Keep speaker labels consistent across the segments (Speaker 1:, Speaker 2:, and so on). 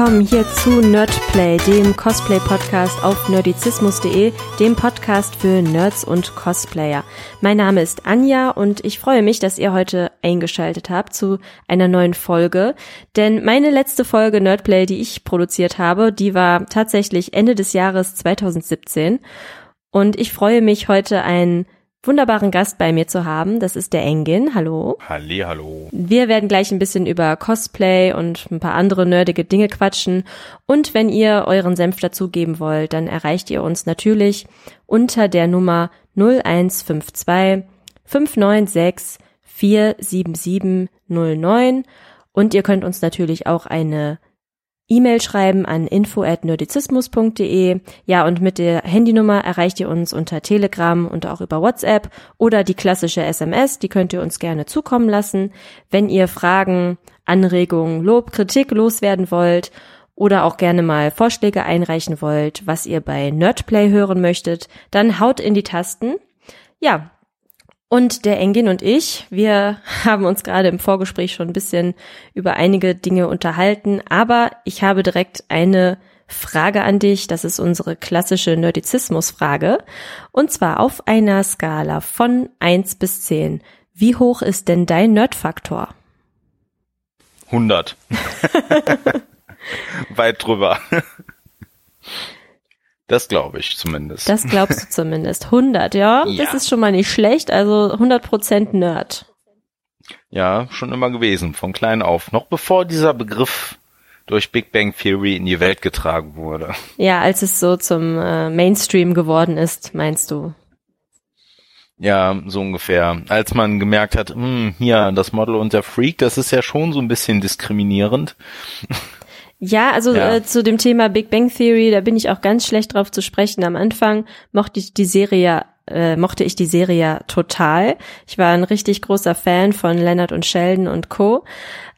Speaker 1: Willkommen hier zu Nerdplay, dem Cosplay-Podcast auf nerdizismus.de, dem Podcast für Nerds und Cosplayer. Mein Name ist Anja und ich freue mich, dass ihr heute eingeschaltet habt zu einer neuen Folge. Denn meine letzte Folge Nerdplay, die ich produziert habe, die war tatsächlich Ende des Jahres 2017. Und ich freue mich, heute einen wunderbaren Gast bei mir zu haben. Das ist der Engin. Hallo.
Speaker 2: Halli, hallo.
Speaker 1: Wir werden gleich ein bisschen über Cosplay und ein paar andere nerdige Dinge quatschen. Und wenn ihr euren Senf dazugeben wollt, dann erreicht ihr uns natürlich unter der Nummer 0152 596 47709. Und ihr könnt uns natürlich auch eine E-Mail schreiben an info@nerdizismus.de. Ja, und mit der Handynummer erreicht ihr uns unter Telegram und auch über WhatsApp oder die klassische SMS, die könnt ihr uns gerne zukommen lassen, wenn ihr Fragen, Anregungen, Lob, Kritik loswerden wollt oder auch gerne mal Vorschläge einreichen wollt, was ihr bei Nerdplay hören möchtet, dann haut in die Tasten. Ja, und der Engin und ich, wir haben uns gerade im Vorgespräch schon ein bisschen über einige Dinge unterhalten, aber ich habe direkt eine Frage an dich. Das ist unsere klassische Nerdizismus-Frage. Und zwar auf einer Skala von eins bis zehn. Wie hoch ist denn dein Nerdfaktor?
Speaker 2: 100. Weit drüber. Das glaube ich zumindest.
Speaker 1: Das glaubst du zumindest. 100, ja? ja? Das ist schon mal nicht schlecht. Also 100% Nerd.
Speaker 2: Ja, schon immer gewesen, von klein auf. Noch bevor dieser Begriff durch Big Bang Theory in die Welt getragen wurde.
Speaker 1: Ja, als es so zum äh, Mainstream geworden ist, meinst du?
Speaker 2: Ja, so ungefähr. Als man gemerkt hat, hm, hier, das Model und der Freak, das ist ja schon so ein bisschen diskriminierend.
Speaker 1: Ja, also ja. Äh, zu dem Thema Big Bang Theory, da bin ich auch ganz schlecht drauf zu sprechen. Am Anfang mochte ich die Serie äh, mochte ich die Serie ja total. Ich war ein richtig großer Fan von Leonard und Sheldon und Co.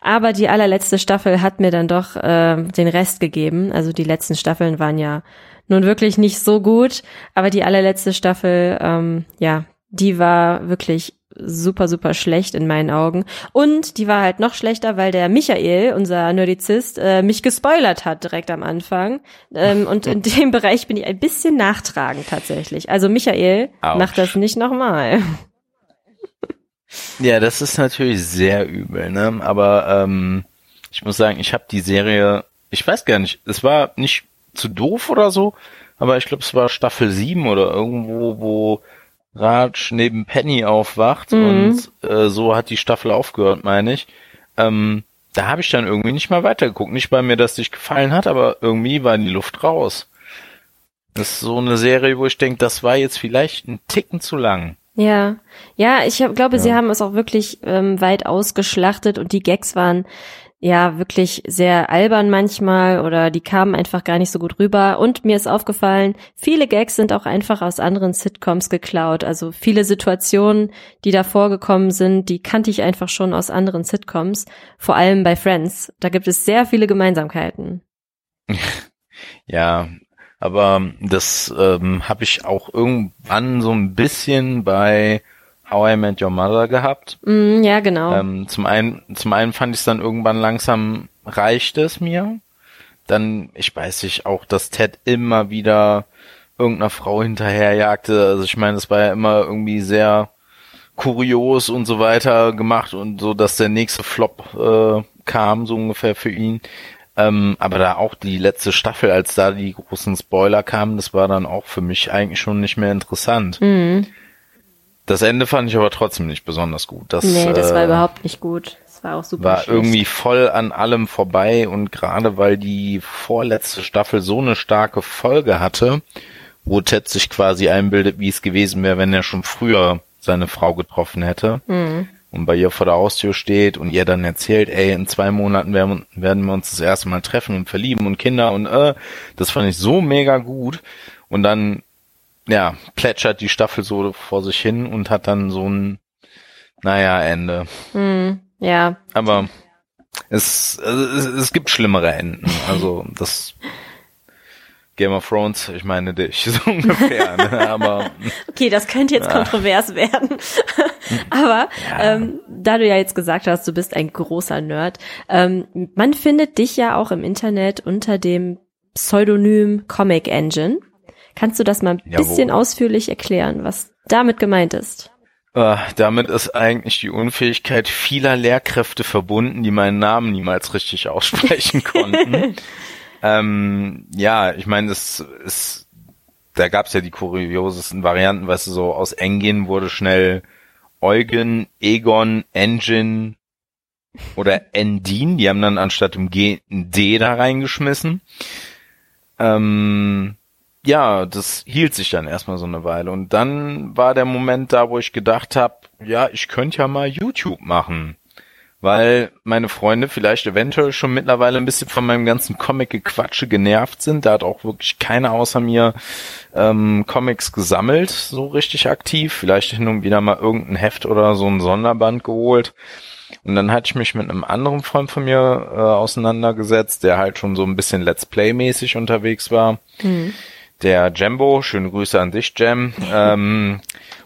Speaker 1: Aber die allerletzte Staffel hat mir dann doch äh, den Rest gegeben. Also die letzten Staffeln waren ja nun wirklich nicht so gut, aber die allerletzte Staffel, ähm, ja, die war wirklich super, super schlecht in meinen Augen. Und die war halt noch schlechter, weil der Michael, unser Nerdizist, äh, mich gespoilert hat direkt am Anfang. Ähm, und in dem Bereich bin ich ein bisschen nachtragend tatsächlich. Also Michael, Ouch. mach das nicht nochmal.
Speaker 2: Ja, das ist natürlich sehr übel, ne? Aber ähm, ich muss sagen, ich habe die Serie, ich weiß gar nicht, es war nicht zu doof oder so, aber ich glaube, es war Staffel 7 oder irgendwo, wo Raj neben Penny aufwacht mhm. und äh, so hat die Staffel aufgehört, meine ich. Ähm, da habe ich dann irgendwie nicht mal weitergeguckt. Nicht, weil mir das nicht gefallen hat, aber irgendwie war die Luft raus. Das ist so eine Serie, wo ich denke, das war jetzt vielleicht ein Ticken zu lang.
Speaker 1: Ja, ja, ich hab, glaube, ja. sie haben es auch wirklich ähm, weit ausgeschlachtet und die Gags waren ja wirklich sehr albern manchmal oder die kamen einfach gar nicht so gut rüber. Und mir ist aufgefallen, viele Gags sind auch einfach aus anderen Sitcoms geklaut. Also viele Situationen, die da vorgekommen sind, die kannte ich einfach schon aus anderen Sitcoms. Vor allem bei Friends. Da gibt es sehr viele Gemeinsamkeiten.
Speaker 2: Ja, aber das ähm, habe ich auch irgendwann so ein bisschen bei How I Met Your Mother gehabt.
Speaker 1: Mm, ja, genau.
Speaker 2: Ähm, zum einen, zum einen fand ich es dann irgendwann langsam reicht es mir. Dann, ich weiß nicht, auch, dass Ted immer wieder irgendeiner Frau hinterherjagte. Also ich meine, es war ja immer irgendwie sehr kurios und so weiter gemacht und so, dass der nächste Flop äh, kam, so ungefähr für ihn. Ähm, aber da auch die letzte Staffel, als da die großen Spoiler kamen, das war dann auch für mich eigentlich schon nicht mehr interessant.
Speaker 1: Mhm.
Speaker 2: Das Ende fand ich aber trotzdem nicht besonders gut. Das,
Speaker 1: nee, das war äh, überhaupt nicht gut. Das war auch super
Speaker 2: War
Speaker 1: schlecht.
Speaker 2: irgendwie voll an allem vorbei und gerade weil die vorletzte Staffel so eine starke Folge hatte wo Ted sich quasi einbildet, wie es gewesen wäre, wenn er schon früher seine Frau getroffen hätte. Mhm. Und bei ihr vor der Haustür steht und ihr dann erzählt, ey, in zwei Monaten werden, werden wir uns das erste Mal treffen und verlieben und Kinder und äh, das fand ich so mega gut. Und dann, ja, plätschert die Staffel so vor sich hin und hat dann so ein, naja, Ende.
Speaker 1: Mhm. Ja.
Speaker 2: Aber es, es, es gibt schlimmere Enden. Also das Game of Thrones, ich meine dich, so ungefähr. Ne? Aber
Speaker 1: okay, das könnte jetzt ja. kontrovers werden. Aber ja. ähm, da du ja jetzt gesagt hast, du bist ein großer Nerd, ähm, man findet dich ja auch im Internet unter dem Pseudonym Comic Engine. Kannst du das mal ein Jawohl. bisschen ausführlich erklären, was damit gemeint ist?
Speaker 2: Äh, damit ist eigentlich die Unfähigkeit vieler Lehrkräfte verbunden, die meinen Namen niemals richtig aussprechen konnten. ähm, ja, ich meine, das ist, da gab es ja die kuriosesten Varianten, weißt du, so aus Engin wurde schnell Eugen, Egon, Engine oder Endin, die haben dann anstatt dem G ein D da reingeschmissen. Ähm, ja, das hielt sich dann erstmal so eine Weile. Und dann war der Moment da, wo ich gedacht habe, ja, ich könnte ja mal YouTube machen. Weil meine Freunde vielleicht eventuell schon mittlerweile ein bisschen von meinem ganzen Comic-Gequatsche genervt sind. Da hat auch wirklich keiner außer mir ähm, Comics gesammelt, so richtig aktiv. Vielleicht hin und wieder mal irgendein Heft oder so ein Sonderband geholt. Und dann hatte ich mich mit einem anderen Freund von mir äh, auseinandergesetzt, der halt schon so ein bisschen Let's Play-mäßig unterwegs war. Mhm der Jambo, schöne Grüße an dich, Jam. Ähm,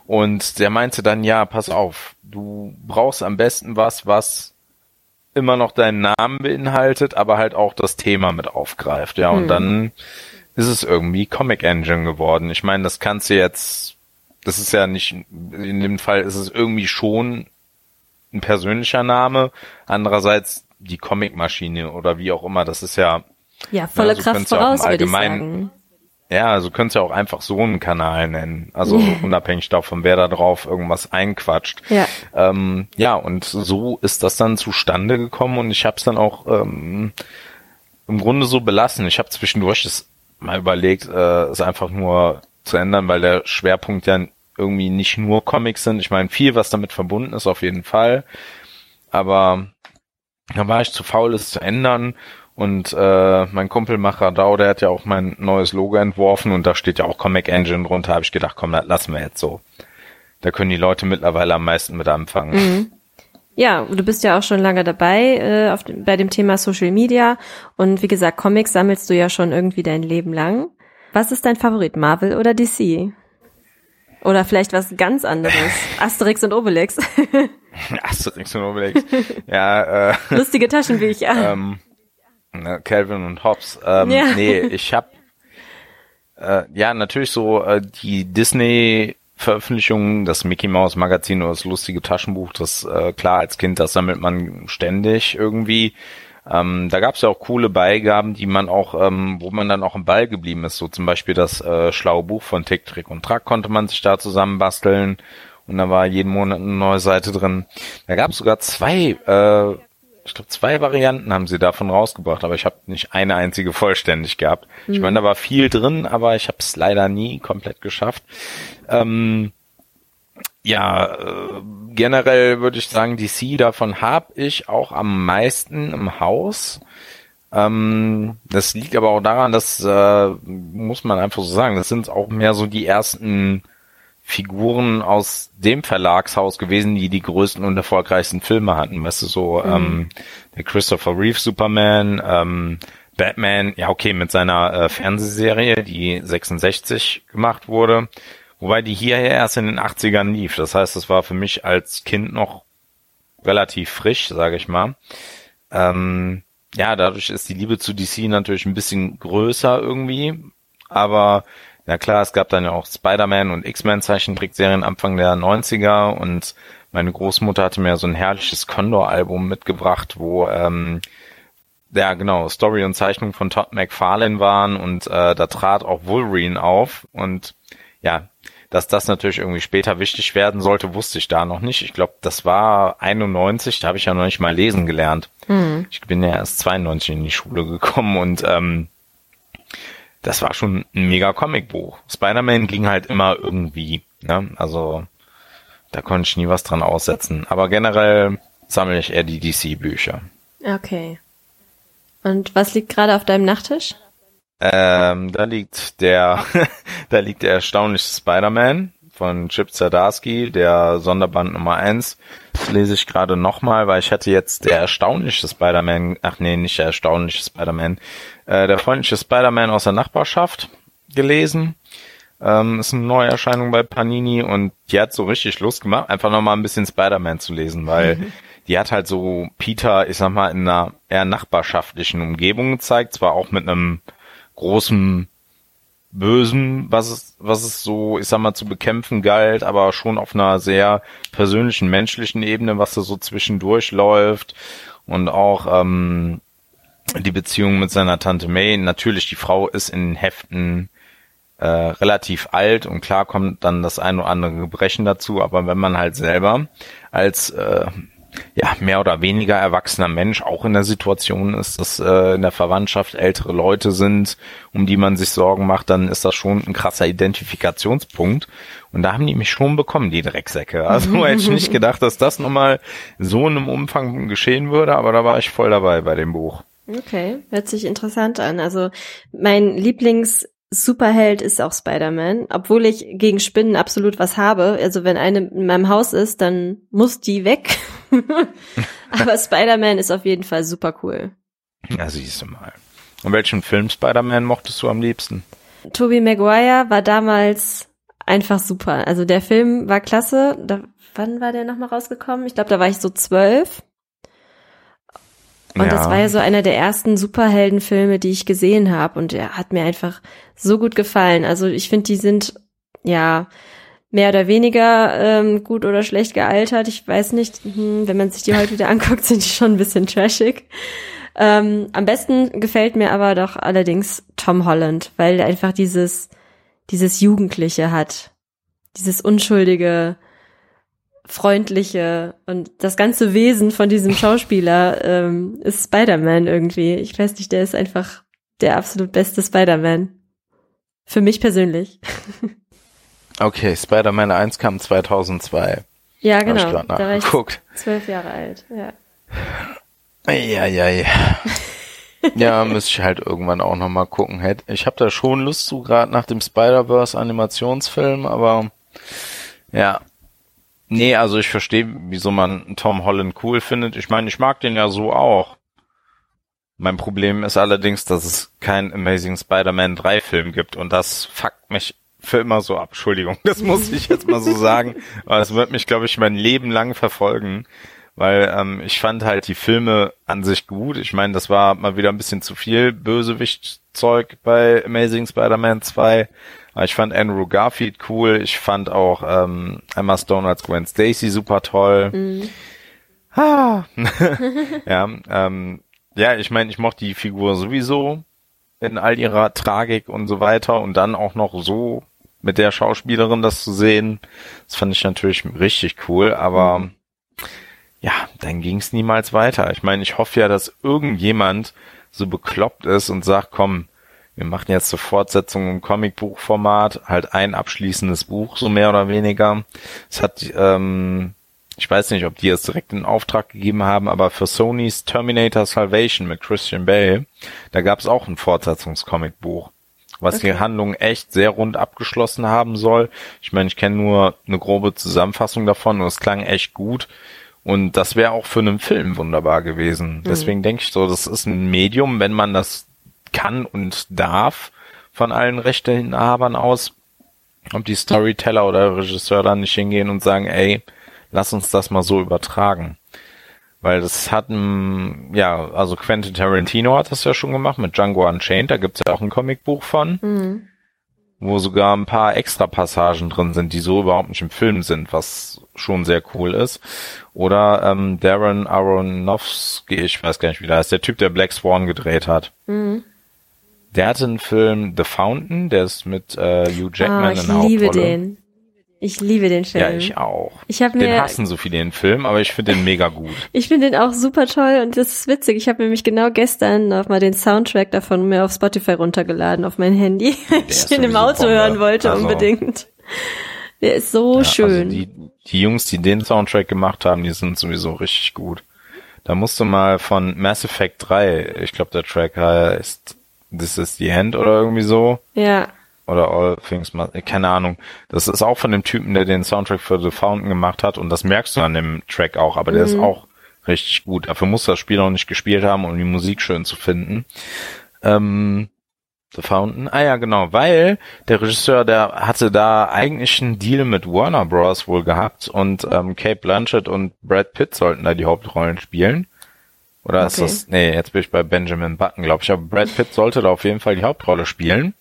Speaker 2: und der meinte dann, ja, pass auf, du brauchst am besten was, was immer noch deinen Namen beinhaltet, aber halt auch das Thema mit aufgreift. Ja, und hm. dann ist es irgendwie Comic Engine geworden. Ich meine, das kannst du jetzt, das ist ja nicht, in dem Fall ist es irgendwie schon ein persönlicher Name. Andererseits die Comic-Maschine oder wie auch immer, das ist ja
Speaker 1: ja, volle ja, so Kraft voraus, würde ich sagen.
Speaker 2: Ja, also könntest ja auch einfach so einen Kanal nennen. Also unabhängig davon, wer da drauf irgendwas einquatscht.
Speaker 1: Ja.
Speaker 2: Ähm, ja, und so ist das dann zustande gekommen und ich habe es dann auch ähm, im Grunde so belassen. Ich habe zwischendurch das mal überlegt, äh, es einfach nur zu ändern, weil der Schwerpunkt ja irgendwie nicht nur Comics sind. Ich meine, viel, was damit verbunden ist, auf jeden Fall. Aber da war ich zu faul, es zu ändern und äh, mein Kumpel Machradau, der hat ja auch mein neues Logo entworfen und da steht ja auch Comic Engine drunter. Habe ich gedacht, komm, das lassen wir jetzt so. Da können die Leute mittlerweile am meisten mit anfangen.
Speaker 1: Mhm. Ja, du bist ja auch schon lange dabei äh, auf bei dem Thema Social Media und wie gesagt, Comics sammelst du ja schon irgendwie dein Leben lang. Was ist dein Favorit, Marvel oder DC? Oder vielleicht was ganz anderes, Asterix und Obelix.
Speaker 2: Asterix und Obelix. Ja. Äh,
Speaker 1: Lustige Taschenbücher.
Speaker 2: Ähm, Calvin und Hobbes. Ähm, ja. Nee, ich hab äh, ja natürlich so äh, die Disney Veröffentlichungen, das Mickey Mouse Magazin oder das lustige Taschenbuch, das äh, klar als Kind, das sammelt man ständig irgendwie. Ähm, da gab's ja auch coole Beigaben, die man auch, ähm, wo man dann auch im Ball geblieben ist. So zum Beispiel das äh, schlaue Buch von Tick, Trick und Track konnte man sich da zusammenbasteln und da war jeden Monat eine neue Seite drin. Da gab's sogar zwei äh, ich glaube, zwei Varianten haben sie davon rausgebracht, aber ich habe nicht eine einzige vollständig gehabt. Mhm. Ich meine, da war viel drin, aber ich habe es leider nie komplett geschafft. Ähm, ja, äh, generell würde ich sagen, DC, davon habe ich auch am meisten im Haus. Ähm, das liegt aber auch daran, dass, äh, muss man einfach so sagen, das sind auch mehr so die ersten Figuren aus dem Verlagshaus gewesen, die die größten und erfolgreichsten Filme hatten. Weißt du, so mhm. ähm, der Christopher Reeve Superman, ähm, Batman, ja okay, mit seiner äh, Fernsehserie, die 66 gemacht wurde, wobei die hier erst in den 80ern lief. Das heißt, das war für mich als Kind noch relativ frisch, sage ich mal. Ähm, ja, dadurch ist die Liebe zu DC natürlich ein bisschen größer irgendwie, aber ja klar, es gab dann ja auch Spider-Man und X-Men Zeichentrickserien Anfang der 90er und meine Großmutter hatte mir so ein herrliches Condor-Album mitgebracht, wo ähm, ja genau Story und Zeichnung von Todd McFarlane waren und äh, da trat auch Wolverine auf und ja, dass das natürlich irgendwie später wichtig werden sollte, wusste ich da noch nicht. Ich glaube, das war 91, da habe ich ja noch nicht mal lesen gelernt. Mhm. Ich bin ja erst 92 in die Schule gekommen und ähm, das war schon ein mega Comicbuch. Spider-Man ging halt immer irgendwie. Ne? Also da konnte ich nie was dran aussetzen. Aber generell sammle ich eher die DC-Bücher.
Speaker 1: Okay. Und was liegt gerade auf deinem Nachttisch?
Speaker 2: Ähm, da liegt der, da liegt der erstaunliche Spider-Man von Chip Zdarsky, der Sonderband Nummer eins. Das lese ich gerade nochmal, weil ich hatte jetzt der erstaunliche Spider-Man, ach nee, nicht der erstaunliche Spider-Man, äh, der freundliche Spider-Man aus der Nachbarschaft gelesen. Ähm, ist eine Neuerscheinung bei Panini und die hat so richtig Lust gemacht, einfach nochmal ein bisschen Spider-Man zu lesen, weil mhm. die hat halt so Peter, ich sag mal, in einer eher nachbarschaftlichen Umgebung gezeigt, zwar auch mit einem großen Bösen, was es, was es so, ich sag mal, zu bekämpfen galt, aber schon auf einer sehr persönlichen, menschlichen Ebene, was da so zwischendurch läuft und auch ähm, die Beziehung mit seiner Tante May. Natürlich, die Frau ist in Heften äh, relativ alt und klar kommt dann das ein oder andere Gebrechen dazu, aber wenn man halt selber als äh, ja, mehr oder weniger erwachsener Mensch auch in der Situation ist, dass äh, in der Verwandtschaft ältere Leute sind, um die man sich Sorgen macht, dann ist das schon ein krasser Identifikationspunkt. Und da haben die mich schon bekommen, die Drecksäcke. Also hätte ich nicht gedacht, dass das nochmal so in einem Umfang geschehen würde, aber da war ich voll dabei bei dem Buch.
Speaker 1: Okay, hört sich interessant an. Also mein Lieblings Superheld ist auch Spider-Man, obwohl ich gegen Spinnen absolut was habe. Also wenn eine in meinem Haus ist, dann muss die weg. Aber Spider-Man ist auf jeden Fall super cool.
Speaker 2: Ja, siehst du mal. Und welchen Film Spider-Man mochtest du am liebsten?
Speaker 1: Tobey Maguire war damals einfach super. Also der Film war klasse. Da, wann war der nochmal rausgekommen? Ich glaube, da war ich so zwölf. Und ja. das war ja so einer der ersten Superheldenfilme, die ich gesehen habe. Und er hat mir einfach so gut gefallen. Also ich finde, die sind ja mehr oder weniger ähm, gut oder schlecht gealtert. Ich weiß nicht, hm, wenn man sich die heute wieder anguckt, sind die schon ein bisschen trashig. Ähm, am besten gefällt mir aber doch allerdings Tom Holland, weil er einfach dieses, dieses Jugendliche hat. Dieses unschuldige, freundliche und das ganze Wesen von diesem Schauspieler ähm, ist Spider-Man irgendwie. Ich weiß nicht, der ist einfach der absolut beste Spider-Man. Für mich persönlich.
Speaker 2: Okay, Spider-Man 1 kam 2002.
Speaker 1: Ja, genau. Ich da war ich zwölf Jahre alt, ja.
Speaker 2: Ja, ja, ja. ja, müsste ich halt irgendwann auch nochmal gucken. Ich habe da schon Lust zu, gerade nach dem Spider-Verse Animationsfilm, aber ja, Nee, also ich verstehe, wieso man Tom Holland cool findet. Ich meine, ich mag den ja so auch. Mein Problem ist allerdings, dass es keinen Amazing Spider-Man 3 Film gibt und das fuckt mich für immer so ab. Entschuldigung, das muss ich jetzt mal so sagen. Aber es wird mich, glaube ich, mein Leben lang verfolgen, weil ähm, ich fand halt die Filme an sich gut. Ich meine, das war mal wieder ein bisschen zu viel Bösewicht-Zeug bei Amazing Spider-Man 2. Ich fand Andrew Garfield cool. Ich fand auch ähm, Emma Stone als Gwen Stacy super toll. Mhm. Ah. ja, ähm, ja, ich meine, ich mochte die Figur sowieso in all ihrer Tragik und so weiter und dann auch noch so mit der Schauspielerin das zu sehen, das fand ich natürlich richtig cool, aber mhm. ja, dann ging es niemals weiter. Ich meine, ich hoffe ja, dass irgendjemand so bekloppt ist und sagt, komm, wir machen jetzt zur Fortsetzung im Comicbuchformat, halt ein abschließendes Buch, so mehr oder weniger. Es hat, ähm, ich weiß nicht, ob die es direkt in Auftrag gegeben haben, aber für Sonys Terminator Salvation mit Christian Bale, da gab es auch ein Fortsetzungscomicbuch, was okay. die Handlung echt sehr rund abgeschlossen haben soll. Ich meine, ich kenne nur eine grobe Zusammenfassung davon und es klang echt gut. Und das wäre auch für einen Film wunderbar gewesen. Mhm. Deswegen denke ich so, das ist ein Medium, wenn man das kann und darf von allen Rechteinhabern aus, ob die Storyteller oder Regisseur dann nicht hingehen und sagen, ey, lass uns das mal so übertragen. Weil das hat ja, also Quentin Tarantino hat das ja schon gemacht mit Django Unchained, da gibt's ja auch ein Comicbuch von, mhm. wo sogar ein paar extra Passagen drin sind, die so überhaupt nicht im Film sind, was schon sehr cool ist. Oder ähm, Darren Aronofsky, ich weiß gar nicht, wie der heißt, der Typ, der Black Swan gedreht hat. Mhm. Der hatte einen Film The Fountain, der ist mit äh, Hugh Jackman oh,
Speaker 1: in der Hauptrolle. Ich liebe den. Ich liebe den Film.
Speaker 2: Ja, ich auch.
Speaker 1: Ich hab
Speaker 2: den
Speaker 1: mir-
Speaker 2: hassen so viele den Film, aber ich finde den mega gut.
Speaker 1: Ich finde den auch super toll und das ist witzig. Ich habe nämlich genau gestern noch mal den Soundtrack davon mir auf Spotify runtergeladen auf mein Handy, weil ich den im Auto
Speaker 2: Bombe.
Speaker 1: hören wollte
Speaker 2: Also-
Speaker 1: unbedingt. Der ist so
Speaker 2: Ja,
Speaker 1: schön.
Speaker 2: Also die, die Jungs, die den Soundtrack gemacht haben, die sind sowieso richtig gut. Da musst du mal von Mass Effect 3, ich glaube der Track heißt This is the End oder irgendwie so.
Speaker 1: ja,
Speaker 2: Oder All Things Must, äh, keine Ahnung. Das ist auch von dem Typen, der den Soundtrack für The Fountain gemacht hat und das merkst du an dem Track auch, aber der ist auch richtig gut. Dafür muss das Spiel auch nicht gespielt haben, um die Musik schön zu finden. Ähm, The Fountain, ah ja genau, weil der Regisseur, der hatte da eigentlich einen Deal mit Warner Bros. wohl gehabt und ähm, Kate Blanchett und Brad Pitt sollten da die Hauptrollen spielen. Oder ist
Speaker 1: Okay.
Speaker 2: das, nee, jetzt bin ich bei Benjamin Button, glaube ich, aber Brad Pitt sollte da auf jeden Fall die Hauptrolle spielen.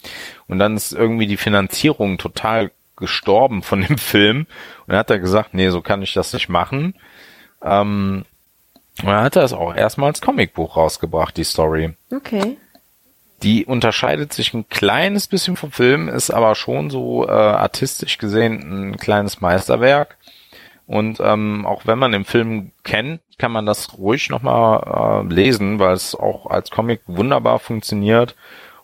Speaker 2: Und dann ist irgendwie die Finanzierung total gestorben von dem Film. Und dann hat er gesagt, nee, so kann ich das nicht machen. Ähm, und dann hat er es auch erstmal als Comicbuch rausgebracht, die Story.
Speaker 1: okay.
Speaker 2: Die unterscheidet sich ein kleines bisschen vom Film, ist aber schon so äh, artistisch gesehen ein kleines Meisterwerk. Und ähm, auch wenn man den Film kennt, kann man das ruhig nochmal äh, lesen, weil es auch als Comic wunderbar funktioniert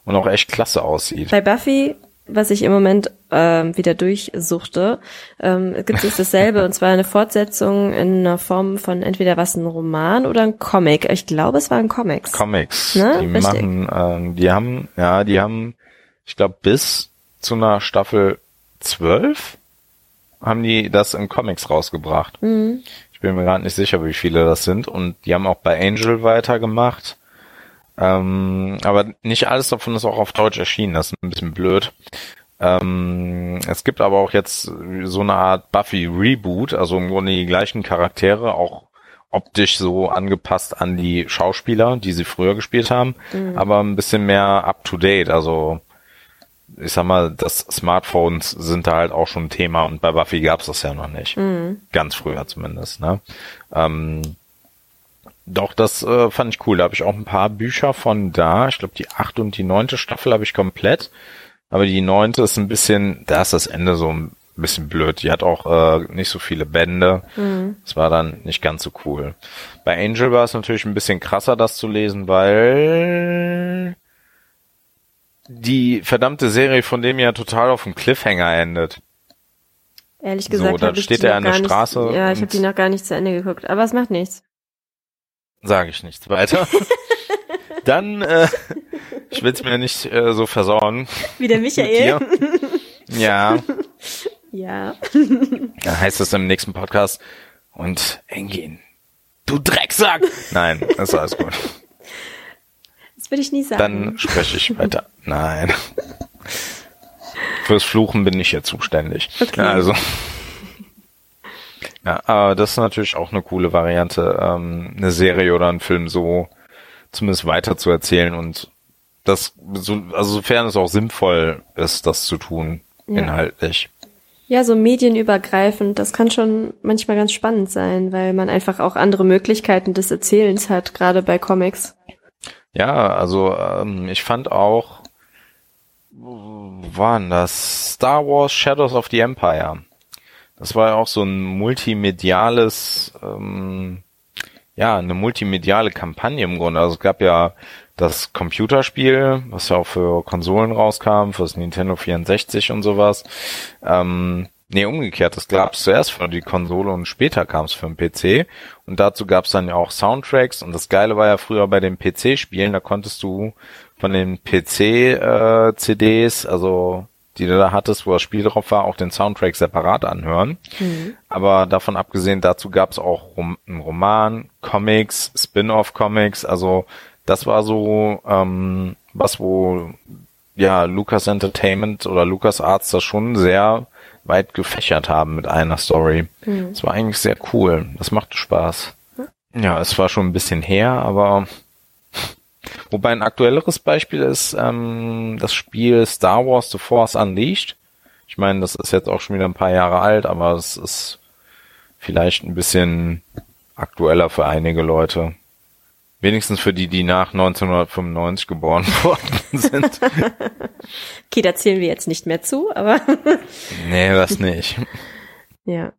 Speaker 2: und auch echt klasse aussieht.
Speaker 1: Bei Buffy, was ich im Moment ähm, wieder durchsuchte, ähm, gibt es dasselbe und zwar eine Fortsetzung in einer Form von entweder was ein Roman oder ein Comic. Ich glaube, es waren Comics.
Speaker 2: Comics.
Speaker 1: Ne?
Speaker 2: Die
Speaker 1: Richtig.
Speaker 2: machen, ähm, die haben, ja, die haben, ich glaube, bis zu einer Staffel 12 haben die das in Comics rausgebracht.
Speaker 1: Mhm.
Speaker 2: Ich bin mir gerade nicht sicher, wie viele das sind. Und die haben auch bei Angel weitergemacht. Ähm, aber nicht alles davon ist auch auf Deutsch erschienen. Das ist ein bisschen blöd. Ähm, es gibt aber auch jetzt so eine Art Buffy Reboot, also im Grunde die gleichen Charaktere, auch optisch so angepasst an die Schauspieler, die sie früher gespielt haben, aber ein bisschen mehr up to date. Also ich sag mal, das Smartphones sind da halt auch schon ein Thema und bei Buffy gab's das ja noch nicht. Ganz früher zumindest, ne? Ähm, doch, das äh, fand ich cool. Da habe ich auch ein paar Bücher von da. Ich glaube, die achte und die neunte Staffel habe ich komplett. Aber die neunte ist ein bisschen, da ist das Ende so ein bisschen blöd. Die hat auch äh, nicht so viele Bände. Das war dann nicht ganz so cool. Bei Angel war es natürlich ein bisschen krasser, das zu lesen, weil die verdammte Serie von dem ja total auf dem Cliffhanger endet.
Speaker 1: Ehrlich
Speaker 2: So,
Speaker 1: gesagt
Speaker 2: dann
Speaker 1: habe ich
Speaker 2: steht er an der Straße
Speaker 1: Nicht, ja, ich habe die noch gar nicht zu Ende geguckt. Aber es macht nichts.
Speaker 2: Sage ich nichts weiter. Dann, äh, ich will es mir nicht äh, so versauen.
Speaker 1: Wie der Michael.
Speaker 2: Ja,
Speaker 1: Ja.
Speaker 2: dann heißt es im nächsten Podcast. Und Engin, du Drecksack! Nein, ist alles gut.
Speaker 1: Würde ich nie sagen.
Speaker 2: Dann spreche ich weiter. Nein. Fürs Fluchen bin ich ja zuständig.
Speaker 1: Okay.
Speaker 2: Also. Ja, aber das ist natürlich auch eine coole Variante, ähm, eine Serie oder einen Film so zumindest weiter zu erzählen und das, so, also sofern es auch sinnvoll ist, das zu tun,
Speaker 1: Ja.
Speaker 2: inhaltlich.
Speaker 1: Ja, so medienübergreifend, das kann schon manchmal ganz spannend sein, weil man einfach auch andere Möglichkeiten des Erzählens hat, gerade bei Comics.
Speaker 2: Ja, also ähm, ich fand auch, waren das? Star Wars Shadows of the Empire. Das war ja auch so ein multimediales, ähm, ja, eine multimediale Kampagne im Grunde. Also es gab ja das Computerspiel, was ja auch für Konsolen rauskam, fürs Nintendo 64 und sowas. Ähm, nee, umgekehrt, das gab es zuerst für die Konsole und später kam es für den PC. Und dazu gab es dann ja auch Soundtracks. Und das Geile war ja früher bei den PC-Spielen, da konntest du von den PC-CDs, also die du da hattest, wo das Spiel drauf war, auch den Soundtrack separat anhören. Aber davon abgesehen, dazu gab es auch Rom einen Roman, Comics, Spin-off-Comics. Also das war so ähm, was, wo ja Lucas Entertainment oder Lucas Arts das schon sehr weit gefächert haben mit einer Story. Das war eigentlich sehr cool. Das machte Spaß. Ja, es war schon ein bisschen her, aber wobei ein aktuelleres Beispiel ist ähm, das Spiel Star Wars The Force Unleashed. Ich meine, das ist jetzt auch schon wieder ein paar Jahre alt, aber es ist vielleicht ein bisschen aktueller für einige Leute. Wenigstens für die, die nach 1995 geboren worden sind.
Speaker 1: okay, da zählen wir jetzt nicht mehr zu, aber.
Speaker 2: nee, das nicht.
Speaker 1: Ja.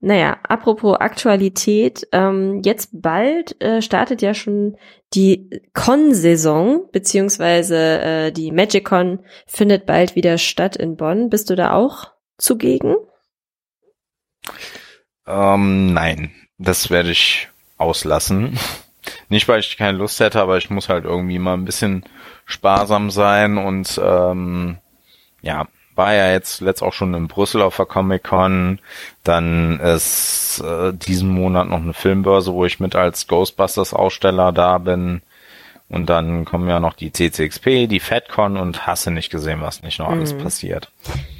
Speaker 1: Naja, apropos Aktualität, ähm, jetzt bald äh, startet ja schon die Con-Saison, beziehungsweise äh, die MagicCon findet bald wieder statt in Bonn. Bist du da auch zugegen?
Speaker 2: Ähm, nein, das werde ich auslassen. Nicht, weil ich keine Lust hätte, aber ich muss halt irgendwie mal ein bisschen sparsam sein und ähm, ja, war ja jetzt letzt auch schon in Brüssel auf der Comic Con. Dann ist äh, diesen Monat noch eine Filmbörse, wo ich mit als Ghostbusters Aussteller da bin. Und dann kommen ja noch die CCXP, die FedCon und hasse nicht gesehen, was nicht noch alles mhm. passiert.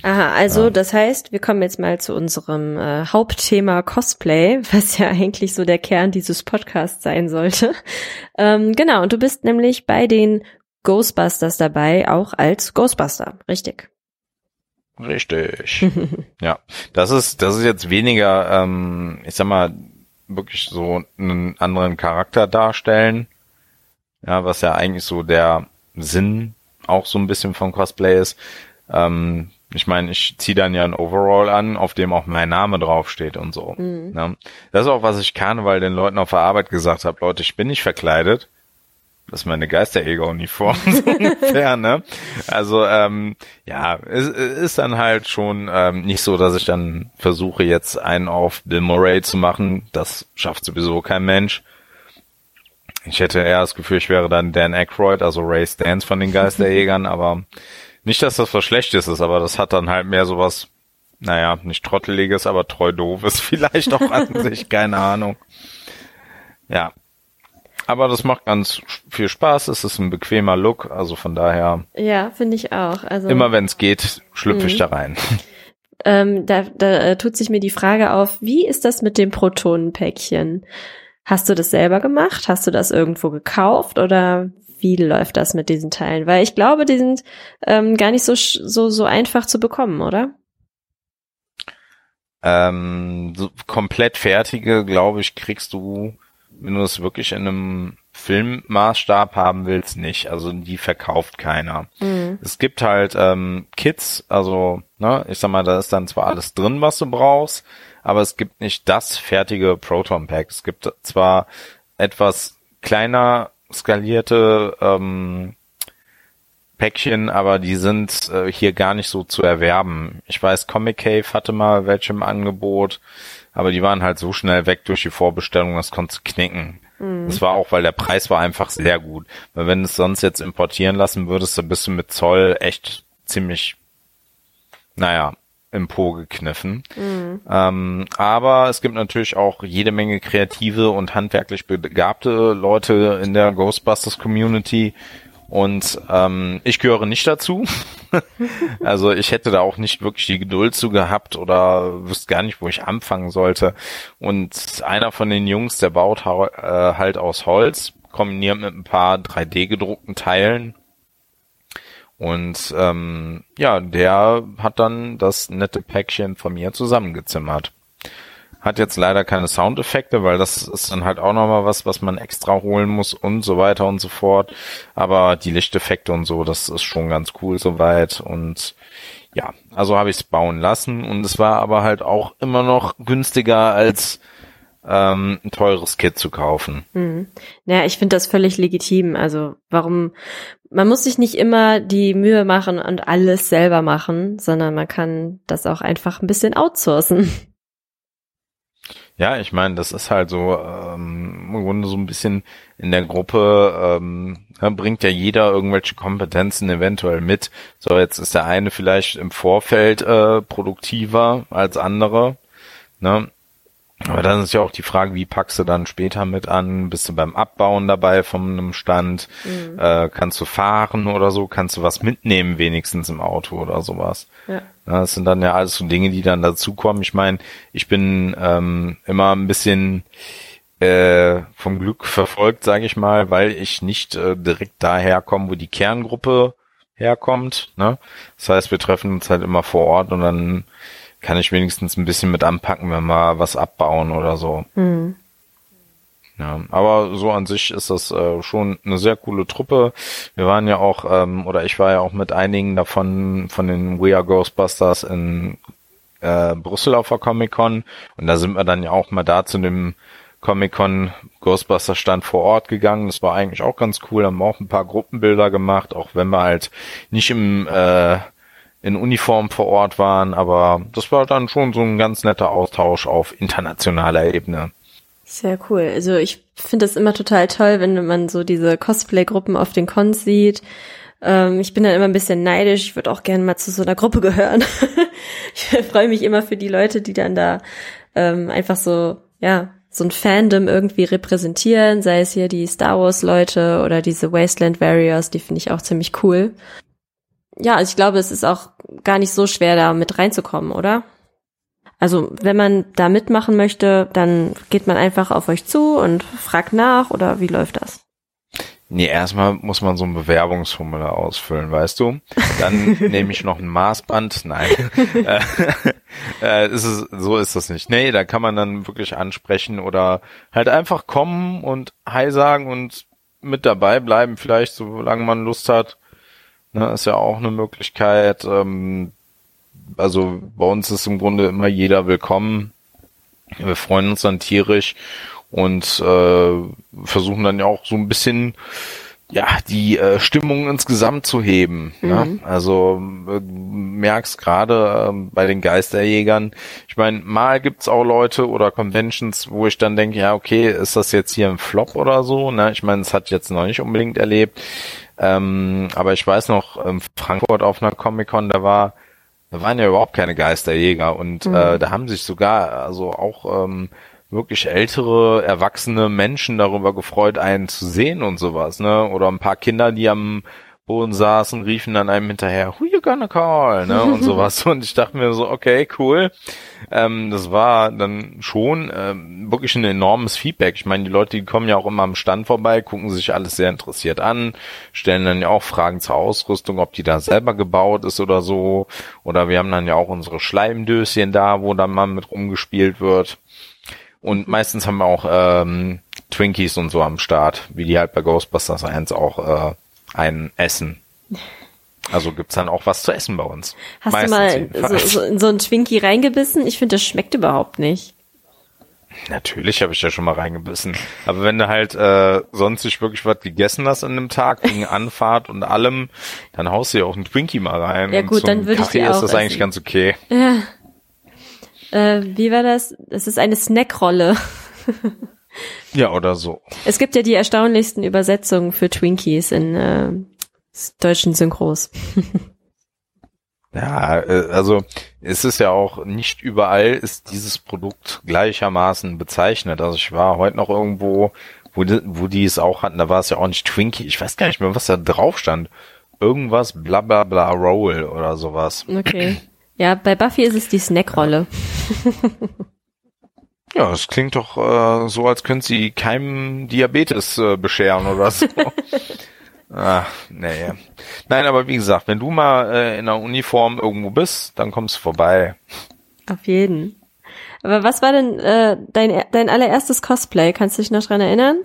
Speaker 1: Aha, also ja. das heißt, wir kommen jetzt mal zu unserem äh, Hauptthema Cosplay, was ja eigentlich so der Kern dieses Podcasts sein sollte. Ähm, genau, und du bist nämlich bei den Ghostbusters dabei, auch als Ghostbuster, richtig?
Speaker 2: Richtig. ja, das ist das ist jetzt weniger, ähm, ich sag mal, wirklich so einen anderen Charakter darstellen ja, was ja eigentlich so der Sinn auch so ein bisschen von Cosplay ist. Ähm, ich meine, ich ziehe dann ja ein Overall an, auf dem auch mein Name draufsteht und so. Mhm. Ne? Das ist auch, was ich Karneval den Leuten auf der Arbeit gesagt habe. Leute, ich bin nicht verkleidet. Das ist meine Geisterjäger-Uniform so ungefähr, ne? Also, ähm, ja, es, es ist dann halt schon ähm, nicht so, dass ich dann versuche, jetzt einen auf Bill Murray zu machen. Das schafft sowieso kein Mensch. Ich hätte eher das Gefühl, ich wäre dann Dan Aykroyd, also Ray Stans von den Geisterjägern, aber nicht, dass das was Schlechtes ist, aber das hat dann halt mehr sowas, naja, nicht trotteliges, aber treu doofes vielleicht auch an sich, keine Ahnung. Ja. Aber das macht ganz viel Spaß, es ist ein bequemer Look, also von daher.
Speaker 1: Ja, finde ich auch. Also
Speaker 2: immer wenn es geht, schlüpfe ich mhm. da rein.
Speaker 1: Ähm, da da äh, tut sich mir die Frage auf, wie ist das mit dem Protonenpäckchen? Hast du das selber gemacht? Hast du das irgendwo gekauft oder wie läuft das mit diesen Teilen? Weil ich glaube, die sind ähm, gar nicht so, so, so einfach zu bekommen, oder?
Speaker 2: Ähm, so komplett fertige, glaube ich, kriegst du, wenn du es wirklich in einem Filmmaßstab haben willst, nicht. Also die verkauft keiner. Mhm. Es gibt halt ähm, Kits, also ne, ich sag mal, da ist dann zwar alles drin, was du brauchst, aber es gibt nicht das fertige Proton Pack. Es gibt zwar etwas kleiner skalierte ähm, Päckchen, aber die sind äh, hier gar nicht so zu erwerben. Ich weiß, Comic Cave hatte mal welche im Angebot, aber die waren halt so schnell weg durch die Vorbestellung, das konnte knicken. Mhm. Das war auch, weil der Preis war einfach sehr gut. Weil wenn du es sonst jetzt importieren lassen würdest, dann bist du mit Zoll echt ziemlich, naja, im Po gekniffen. Mhm. Ähm, aber es gibt natürlich auch jede Menge kreative und handwerklich begabte Leute in der Ghostbusters Community. Und ähm, ich gehöre nicht dazu. also ich hätte da auch nicht wirklich die Geduld zu gehabt oder wüsste gar nicht, wo ich anfangen sollte. Und einer von den Jungs, der baut äh, halt aus Holz, kombiniert mit ein paar 3D gedruckten Teilen und ähm, ja, der hat dann das nette Päckchen von mir zusammengezimmert. Hat jetzt leider keine Soundeffekte, weil das ist dann halt auch nochmal was, was man extra holen muss und so weiter und so fort. Aber die Lichteffekte und so, das ist schon ganz cool soweit. Und ja, also habe ich es bauen lassen und es war aber halt auch immer noch günstiger als ähm, ein teures Kit zu kaufen.
Speaker 1: Mhm. Naja, ich finde das völlig legitim. Also warum, man muss sich nicht immer die Mühe machen und alles selber machen, sondern man kann das auch einfach ein bisschen outsourcen.
Speaker 2: Ja, ich meine, das ist halt so ähm, im Grunde so ein bisschen in der Gruppe ähm, bringt ja jeder irgendwelche Kompetenzen eventuell mit. So, jetzt ist der eine vielleicht im Vorfeld äh, produktiver als andere. Ne? Aber dann ist ja auch die Frage, wie packst du dann später mit an? Bist du beim Abbauen dabei von einem Stand? Mhm. Äh, kannst du fahren oder so? Kannst du was mitnehmen wenigstens im Auto oder sowas? Ja. Das sind dann ja alles so Dinge, die dann dazukommen. Ich meine, ich bin ähm, immer ein bisschen äh, vom Glück verfolgt, sage ich mal, weil ich nicht äh, direkt daher komme, wo die Kerngruppe herkommt. Ne? Das heißt, wir treffen uns halt immer vor Ort und dann kann ich wenigstens ein bisschen mit anpacken, wenn wir was abbauen oder so. Mhm. Ja, aber so an sich ist das äh, schon eine sehr coole Truppe. Wir waren ja auch, ähm, oder ich war ja auch mit einigen davon, von den We Are Ghostbusters in äh, Brüssel auf der Comic-Con und da sind wir dann ja auch mal da zu dem Comic-Con Ghostbuster Stand vor Ort gegangen. Das war eigentlich auch ganz cool. Haben auch ein paar Gruppenbilder gemacht, auch wenn wir halt nicht im äh, in Uniform vor Ort waren, aber das war dann schon so ein ganz netter Austausch auf internationaler Ebene.
Speaker 1: Sehr cool. Also ich finde das immer total toll, wenn man so diese Cosplay-Gruppen auf den Cons sieht. Ähm, ich bin dann immer ein bisschen neidisch. Ich würde auch gerne mal zu so einer Gruppe gehören. ich freue mich immer für die Leute, die dann da ähm, einfach so, ja, so ein Fandom irgendwie repräsentieren, sei es hier die Star Wars Leute oder diese Wasteland Warriors, die finde ich auch ziemlich cool. Ja, also ich glaube, es ist auch gar nicht so schwer, da mit reinzukommen, oder? Also, wenn man da mitmachen möchte, dann geht man einfach auf euch zu und fragt nach oder wie läuft das?
Speaker 2: Nee, erstmal muss man so ein Bewerbungsformular ausfüllen, weißt du? Dann nehme ich noch ein Maßband. Nein. äh, äh, ist es, so ist das nicht. Nee, da kann man dann wirklich ansprechen oder halt einfach kommen und Hi sagen und mit dabei bleiben, vielleicht, solange man Lust hat. Ne, ist ja auch eine Möglichkeit. Ähm, also bei uns ist im Grunde immer jeder willkommen. Wir freuen uns dann tierisch und äh, versuchen dann ja auch so ein bisschen ja die äh, Stimmung insgesamt zu heben. Ne? Mhm. Ne? Also äh, merkst gerade äh, bei den Geisterjägern. Ich meine, mal gibt's auch Leute oder Conventions, wo ich dann denke, ja okay, ist das jetzt hier ein Flop oder so? Ne? Ich meine, es hat jetzt noch nicht unbedingt erlebt. Ähm, aber ich weiß noch, in Frankfurt auf einer Comic Con, da war, da waren ja überhaupt keine Geisterjäger und mhm. äh, da haben sich sogar also auch ähm, wirklich ältere, erwachsene Menschen darüber gefreut, einen zu sehen und sowas, ne? Oder ein paar Kinder, die am Boden saßen, riefen dann einem hinterher, who you gonna call, ne? Und sowas. Und ich dachte mir so, okay, cool. Ähm, das war dann schon ähm, wirklich ein enormes Feedback. Ich meine, die Leute, die kommen ja auch immer am Stand vorbei, gucken sich alles sehr interessiert an, stellen dann ja auch Fragen zur Ausrüstung, ob die da selber gebaut ist oder so. Oder wir haben dann ja auch unsere Schleimdöschen da, wo dann mal mit rumgespielt wird. Und meistens haben wir auch ähm, Twinkies und so am Start, wie die halt bei Ghostbusters 1 auch äh, ein Essen. Also gibt's dann auch was zu essen bei uns.
Speaker 1: Hast Meistens du mal so, so in so ein Twinkie reingebissen? Ich finde, das schmeckt überhaupt nicht.
Speaker 2: Natürlich habe ich ja schon mal reingebissen. Aber wenn du halt äh, sonst nicht wirklich was gegessen hast an einem Tag, wegen Anfahrt und allem, dann haust du ja auch einen Twinkie mal rein.
Speaker 1: Ja gut, dann würde ich dir auch
Speaker 2: ist das
Speaker 1: essen.
Speaker 2: eigentlich ganz okay.
Speaker 1: Ja. Äh, wie war das? Es ist eine Snackrolle.
Speaker 2: ja, oder so.
Speaker 1: Es gibt ja die erstaunlichsten Übersetzungen für Twinkies in äh, deutschen Synchros.
Speaker 2: Ja, äh, also es ist ja auch nicht überall ist dieses Produkt gleichermaßen bezeichnet. Also ich war heute noch irgendwo, wo die, wo die es auch hatten, da war es ja auch nicht Twinkie. Ich weiß gar nicht mehr, was da drauf stand. Irgendwas bla bla bla Roll oder sowas.
Speaker 1: Okay. Ja, bei Buffy ist es die Snackrolle.
Speaker 2: Ja, es klingt doch äh, so, als könnte sie keinem Diabetes äh, bescheren oder so. Ah, nee. Nein, aber wie gesagt, wenn du mal äh, in einer Uniform irgendwo bist, dann kommst du vorbei.
Speaker 1: Auf jeden. Aber was war denn äh, dein, dein allererstes Cosplay? Kannst du dich noch dran erinnern?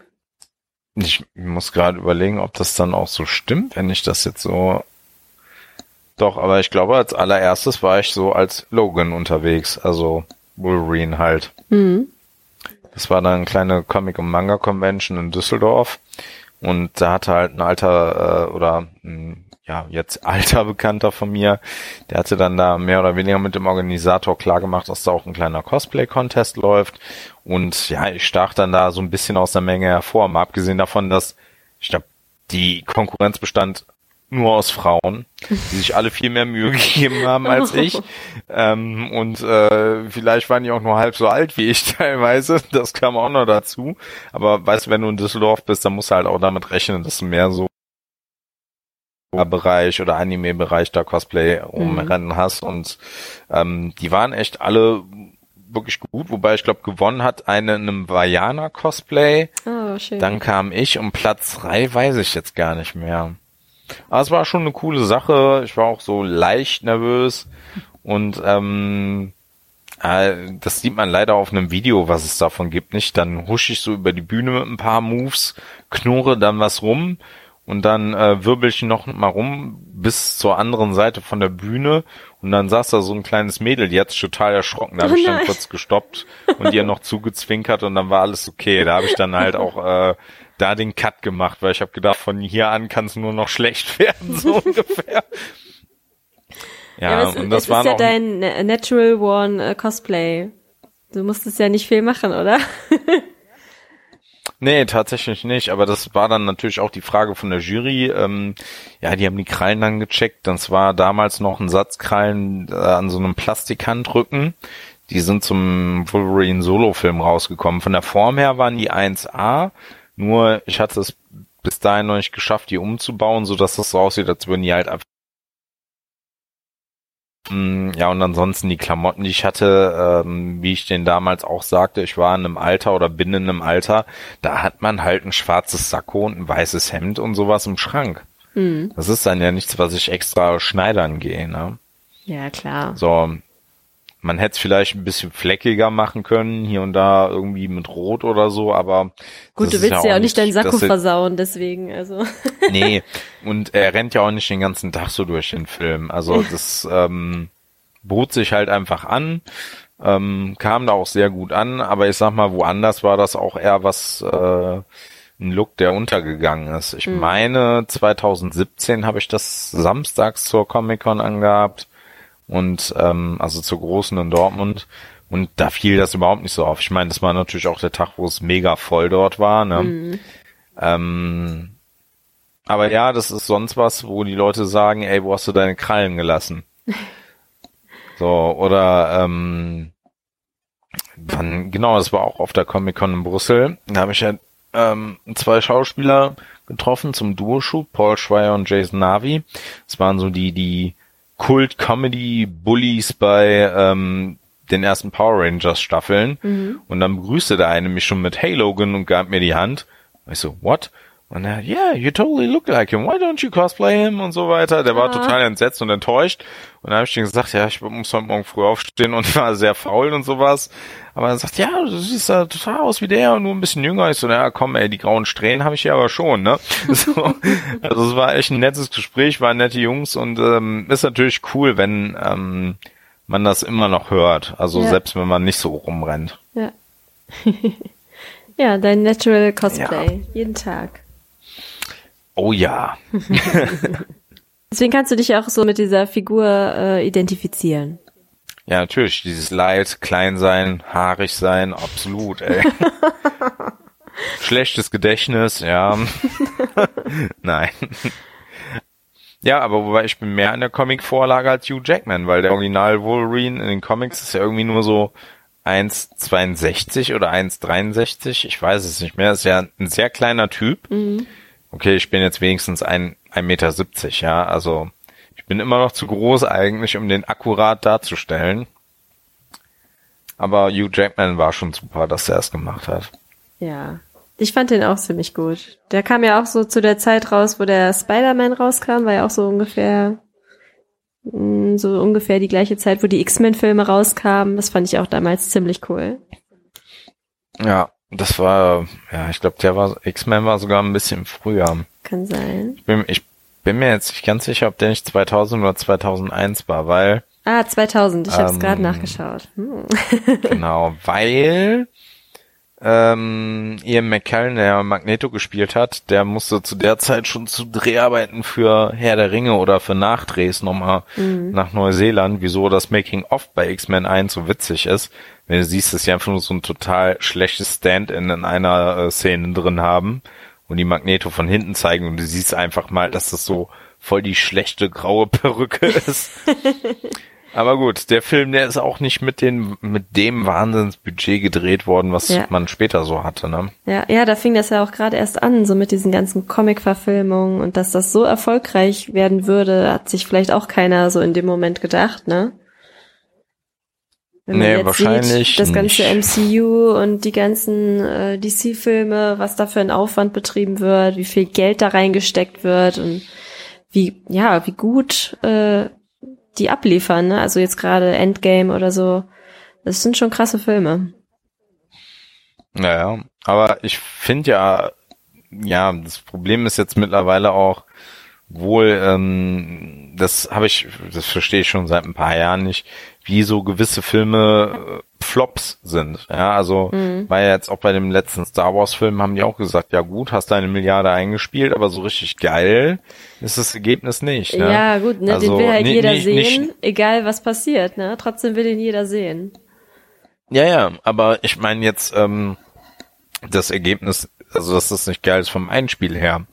Speaker 2: Ich muss gerade überlegen, ob das dann auch so stimmt, wenn ich das jetzt so. Doch, aber ich glaube, als allererstes war ich so als Logan unterwegs, also Wolverine halt. Mhm. Das war dann eine kleine Comic- und Manga-Convention in Düsseldorf. Und da hatte halt ein alter äh, oder ein, ja jetzt alter Bekannter von mir, der hatte dann da mehr oder weniger mit dem Organisator klargemacht, dass da auch ein kleiner Cosplay-Contest läuft. Und ja, ich stach dann da so ein bisschen aus der Menge hervor. Mal abgesehen davon, dass ich glaube, die Konkurrenz bestand nur aus Frauen, die sich alle viel mehr Mühe gegeben haben als ich. Ähm, und äh, vielleicht waren die auch nur halb so alt wie ich teilweise. Das kam auch noch dazu. Aber weißt du, wenn du in Düsseldorf bist, dann musst du halt auch damit rechnen, dass du mehr so Bereich oder Anime-Bereich da Cosplay umrennen mhm. hast. Und ähm, die waren echt alle wirklich gut, wobei ich glaube, gewonnen hat eine in einem Vajana-Cosplay. Oh, schön. Dann kam ich und Platz drei weiß ich jetzt gar nicht mehr. Aber es war schon eine coole Sache. Ich war auch so leicht nervös und ähm, Äh, das sieht man leider auf einem Video, was es davon gibt, nicht. Dann husche ich so über die Bühne mit ein paar Moves, knurre dann was rum und dann äh, wirbel ich noch mal rum bis zur anderen Seite von der Bühne und dann saß da so ein kleines Mädel, die hat sich total erschrocken. Da habe
Speaker 1: Oh
Speaker 2: ich dann kurz gestoppt und ihr noch zugezwinkert und dann war alles okay. Da habe ich dann halt auch äh, da den Cut gemacht, weil ich habe gedacht, von hier an kann es nur noch schlecht werden, so ungefähr. Ja,
Speaker 1: es,
Speaker 2: und das war
Speaker 1: ist ja dein Na- Natural One äh, Cosplay. Du musstest ja nicht viel machen, oder?
Speaker 2: Nee, tatsächlich nicht, aber das war dann natürlich auch die Frage von der Jury. Ähm, ja, die haben die Krallen dann gecheckt. Das war damals noch ein Satz Krallen äh, an so einem Plastikhandrücken. Die sind zum Wolverine Solo-Film rausgekommen. Von der Form her waren die 1A, nur ich hatte es bis dahin noch nicht geschafft, die umzubauen, so dass das so aussieht, als würden die halt einfach Mm, ja, und ansonsten die Klamotten, die ich hatte, ähm, wie ich den damals auch sagte, ich war in einem Alter oder bin in einem Alter, da hat man halt ein schwarzes Sakko und ein weißes Hemd und sowas im Schrank.
Speaker 1: Hm.
Speaker 2: Das ist dann ja nichts, was ich extra schneidern gehe, ne?
Speaker 1: Ja, klar.
Speaker 2: So, man hätte es vielleicht ein bisschen fleckiger machen können, hier und da irgendwie mit Rot oder so, aber
Speaker 1: Gut, du willst ja auch nicht deinen Sakko versauen, deswegen, also.
Speaker 2: Nee, und er rennt ja auch nicht den ganzen Tag so durch den Film. Also das ähm, bot sich halt einfach an, ähm, kam da auch sehr gut an, aber ich sag mal, woanders war das auch eher was, äh, ein Look, der untergegangen ist. Ich meine, 2017 habe ich das samstags zur Comic-Con angehabt und ähm, also zur großen in Dortmund und da fiel das überhaupt nicht so auf. Ich meine, das war natürlich auch der Tag, wo es mega voll dort war. Ne? Ähm, aber ja, das ist sonst was, wo die Leute sagen, ey, wo hast du deine Krallen gelassen? so, oder ähm, wann, genau, das war auch auf der Comic-Con in Brüssel. Da habe ich ja ähm, zwei Schauspieler getroffen zum Duo-Shoot, Paul Schreier und Jason Navi. Das waren so die, die Kult-Comedy-Bullies bei ähm, den ersten Power Rangers Staffeln. Und dann begrüßte der eine mich schon mit Hey Logan und gab mir die Hand. Ich so, what? Und er, yeah, you totally look like him. Why don't you cosplay him? Und so weiter. Der war
Speaker 1: Ah.
Speaker 2: total entsetzt und enttäuscht. Und dann habe ich ihm gesagt, ja, ich muss heute Morgen früh aufstehen und war sehr faul und sowas. Aber er sagt, ja, du siehst da total aus wie der und nur ein bisschen jünger. Ich so, naja, komm, ey, die grauen Strähnen habe ich ja aber schon, ne? So, also es war echt ein nettes Gespräch, waren nette Jungs und ähm, ist natürlich cool, wenn ähm, man das immer noch hört. Also
Speaker 1: Ja.
Speaker 2: selbst wenn man nicht so rumrennt.
Speaker 1: Ja. ja, dein Natural Cosplay. Jeden Tag.
Speaker 2: Oh ja.
Speaker 1: Deswegen kannst du dich auch so mit dieser Figur äh, identifizieren.
Speaker 2: Ja, natürlich. Dieses Leid, klein sein, haarig sein, absolut, ey. Schlechtes Gedächtnis, ja. Nein. Ja, aber wobei ich bin mehr an der Comic-Vorlage als Hugh Jackman, weil der Original Wolverine in den Comics ist ja irgendwie nur so 1,62 oder 1,63. Ich weiß es nicht mehr. Ist ja ein sehr kleiner Typ. Okay, ich bin jetzt wenigstens ein, 1,70 Meter, ja. Also ich bin immer noch zu groß eigentlich, um den akkurat darzustellen. Aber Hugh Jackman war schon super, dass er es gemacht hat.
Speaker 1: Ja. Ich fand den auch ziemlich gut. Der kam ja auch so zu der Zeit raus, wo der Spider-Man rauskam, war ja auch so ungefähr mh, so ungefähr die gleiche Zeit, wo die X-Men-Filme rauskamen. Das fand ich auch damals ziemlich cool.
Speaker 2: Ja, das war, ja, ich glaube, der war, X-Men war sogar ein bisschen früher.
Speaker 1: Kann sein.
Speaker 2: Ich bin, ich bin mir jetzt nicht ganz sicher, ob der nicht 2000 oder 2001 war, weil,
Speaker 1: Ah, 2000. Ich habe es
Speaker 2: Ähm,
Speaker 1: gerade nachgeschaut. Hm.
Speaker 2: genau, weil ähm, Ian McKellen, der Magneto gespielt hat, der musste zu der Zeit schon zu Dreharbeiten für Herr der Ringe oder für Nachdrehs nochmal nach Neuseeland, wieso das Making-of bei X-Men 1 so witzig ist. Wenn du siehst, dass sie einfach nur so ein total schlechtes Stand-in in einer äh, Szene drin haben und die Magneto von hinten zeigen und du siehst einfach mal, dass das so voll die schlechte graue Perücke ist. Aber gut, der Film, der ist auch nicht mit den, mit dem Wahnsinnsbudget gedreht worden, was
Speaker 1: Ja.
Speaker 2: man später so hatte, ne?
Speaker 1: Ja, ja, da fing das ja auch gerade erst an, so mit diesen ganzen Comic-Verfilmungen und dass das so erfolgreich werden würde, hat sich vielleicht auch keiner so in dem Moment gedacht, ne? Wenn man
Speaker 2: Nee,
Speaker 1: jetzt
Speaker 2: wahrscheinlich
Speaker 1: sieht, das ganze
Speaker 2: nicht.
Speaker 1: MCU und die ganzen äh, DC-Filme, was da für ein Aufwand betrieben wird, wie viel Geld da reingesteckt wird und wie, ja, wie gut äh, die abliefern, ne? Also jetzt gerade Endgame oder so. Das sind schon krasse Filme.
Speaker 2: Naja, aber ich finde ja, ja, das Problem ist jetzt mittlerweile auch wohl, ähm, das habe ich, das verstehe ich schon seit ein paar Jahren nicht, wie so gewisse Filme äh, Flops sind. Ja, also mhm. war ja jetzt auch bei dem letzten Star Wars Film haben die auch gesagt, ja gut, hast deine Milliarde eingespielt, aber so richtig geil ist das Ergebnis nicht. Ne?
Speaker 1: Ja gut, ne, also, den will halt nee, jeder nicht, sehen, nicht, egal was passiert. Ne, trotzdem will den jeder sehen.
Speaker 2: Ja, ja, aber ich meine jetzt ähm, das Ergebnis, also dass das nicht geil ist vom Einspiel her,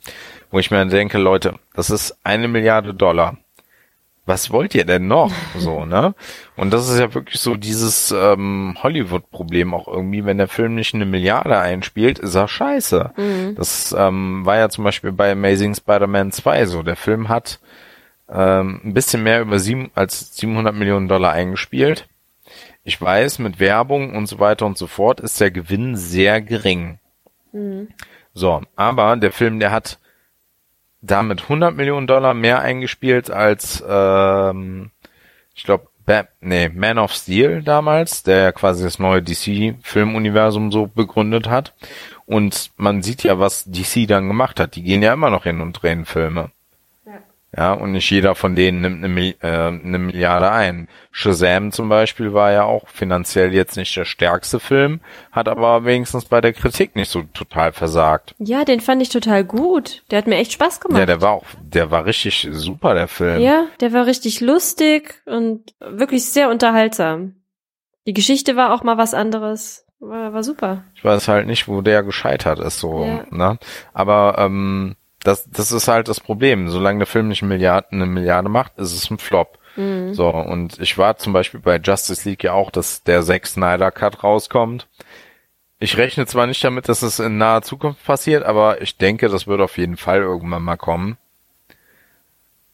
Speaker 2: wo ich mir denke, Leute, das ist eine Milliarde Dollar. Was wollt ihr denn noch? So, ne? Und das ist ja wirklich so dieses ähm, Hollywood-Problem auch irgendwie, wenn der Film nicht eine Milliarde einspielt, ist er scheiße. Mhm. Das ähm, war ja zum Beispiel bei Amazing Spider-Man 2 so. Der Film hat ähm, ein bisschen mehr über sieben, als 700 Millionen Dollar eingespielt. Ich weiß, mit Werbung und so weiter und so fort ist der Gewinn sehr gering. Mhm. So, aber der Film, der hat damit 100 Millionen Dollar mehr eingespielt als, ähm, ich glaube, nee, Man of Steel damals, der ja quasi das neue DC-Filmuniversum so begründet hat. Und man sieht ja, was DC dann gemacht hat. Die gehen ja immer noch hin und drehen Filme. Ja, und nicht jeder von denen nimmt eine, äh, eine Milliarde ein. Shazam zum Beispiel war ja auch finanziell jetzt nicht der stärkste Film, hat aber wenigstens bei der Kritik nicht so total versagt.
Speaker 1: Ja, den fand ich total gut. Der hat mir echt Spaß gemacht.
Speaker 2: Ja, der war auch, der war richtig super, der Film.
Speaker 1: Ja, der war richtig lustig und wirklich sehr unterhaltsam. Die Geschichte war auch mal was anderes. War, war super.
Speaker 2: Ich weiß halt nicht, wo der gescheitert ist, so, ja. ne? Aber, ähm, das, das ist halt das Problem. Solange der Film nicht eine Milliarde, eine Milliarde macht, ist es ein Flop. Mhm. So, und ich war zum Beispiel bei Justice League ja auch, dass der Zack Snyder Cut rauskommt. Ich rechne zwar nicht damit, dass es in naher Zukunft passiert, aber ich denke, das wird auf jeden Fall irgendwann mal kommen.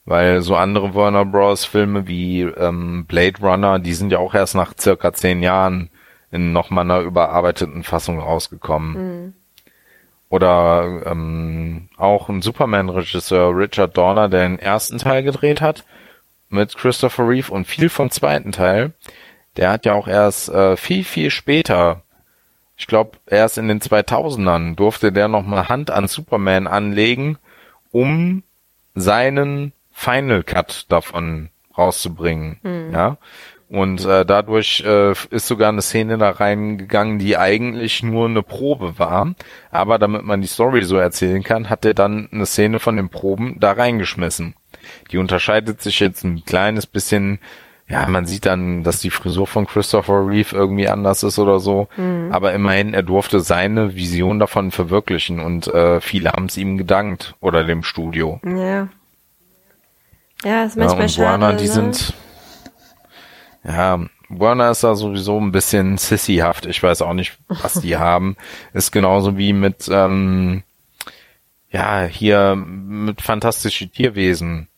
Speaker 2: Weil so andere Warner Bros. Filme wie ähm, Blade Runner, die sind ja auch erst nach circa zehn Jahren in nochmal einer überarbeiteten Fassung rausgekommen. Mhm. Oder ähm, auch ein Superman-Regisseur Richard Donner, der den ersten Teil gedreht hat mit Christopher Reeve und viel vom zweiten Teil. Der hat ja auch erst äh, viel, viel später, ich glaube erst in den 2000ern, durfte der noch mal Hand an Superman anlegen, um seinen Final Cut davon rauszubringen. Mhm. Ja, und äh, dadurch äh, ist sogar eine Szene da reingegangen, die eigentlich nur eine Probe war. Aber damit man die Story so erzählen kann, hat er dann eine Szene von den Proben da reingeschmissen. Die unterscheidet sich jetzt ein kleines bisschen. Ja, man sieht dann, dass die Frisur von Christopher Reeve irgendwie anders ist oder so. Mhm. Aber immerhin, er durfte seine Vision davon verwirklichen und äh, viele haben es ihm gedankt oder dem Studio.
Speaker 1: Ja. Ja, ist manchmal ja, und
Speaker 2: schade. Warner, die ne? sind ja, Warner ist da sowieso ein bisschen sissyhaft. Ich weiß auch nicht, was die haben. Ist genauso wie mit, ähm, ja, hier mit Fantastische Tierwesen.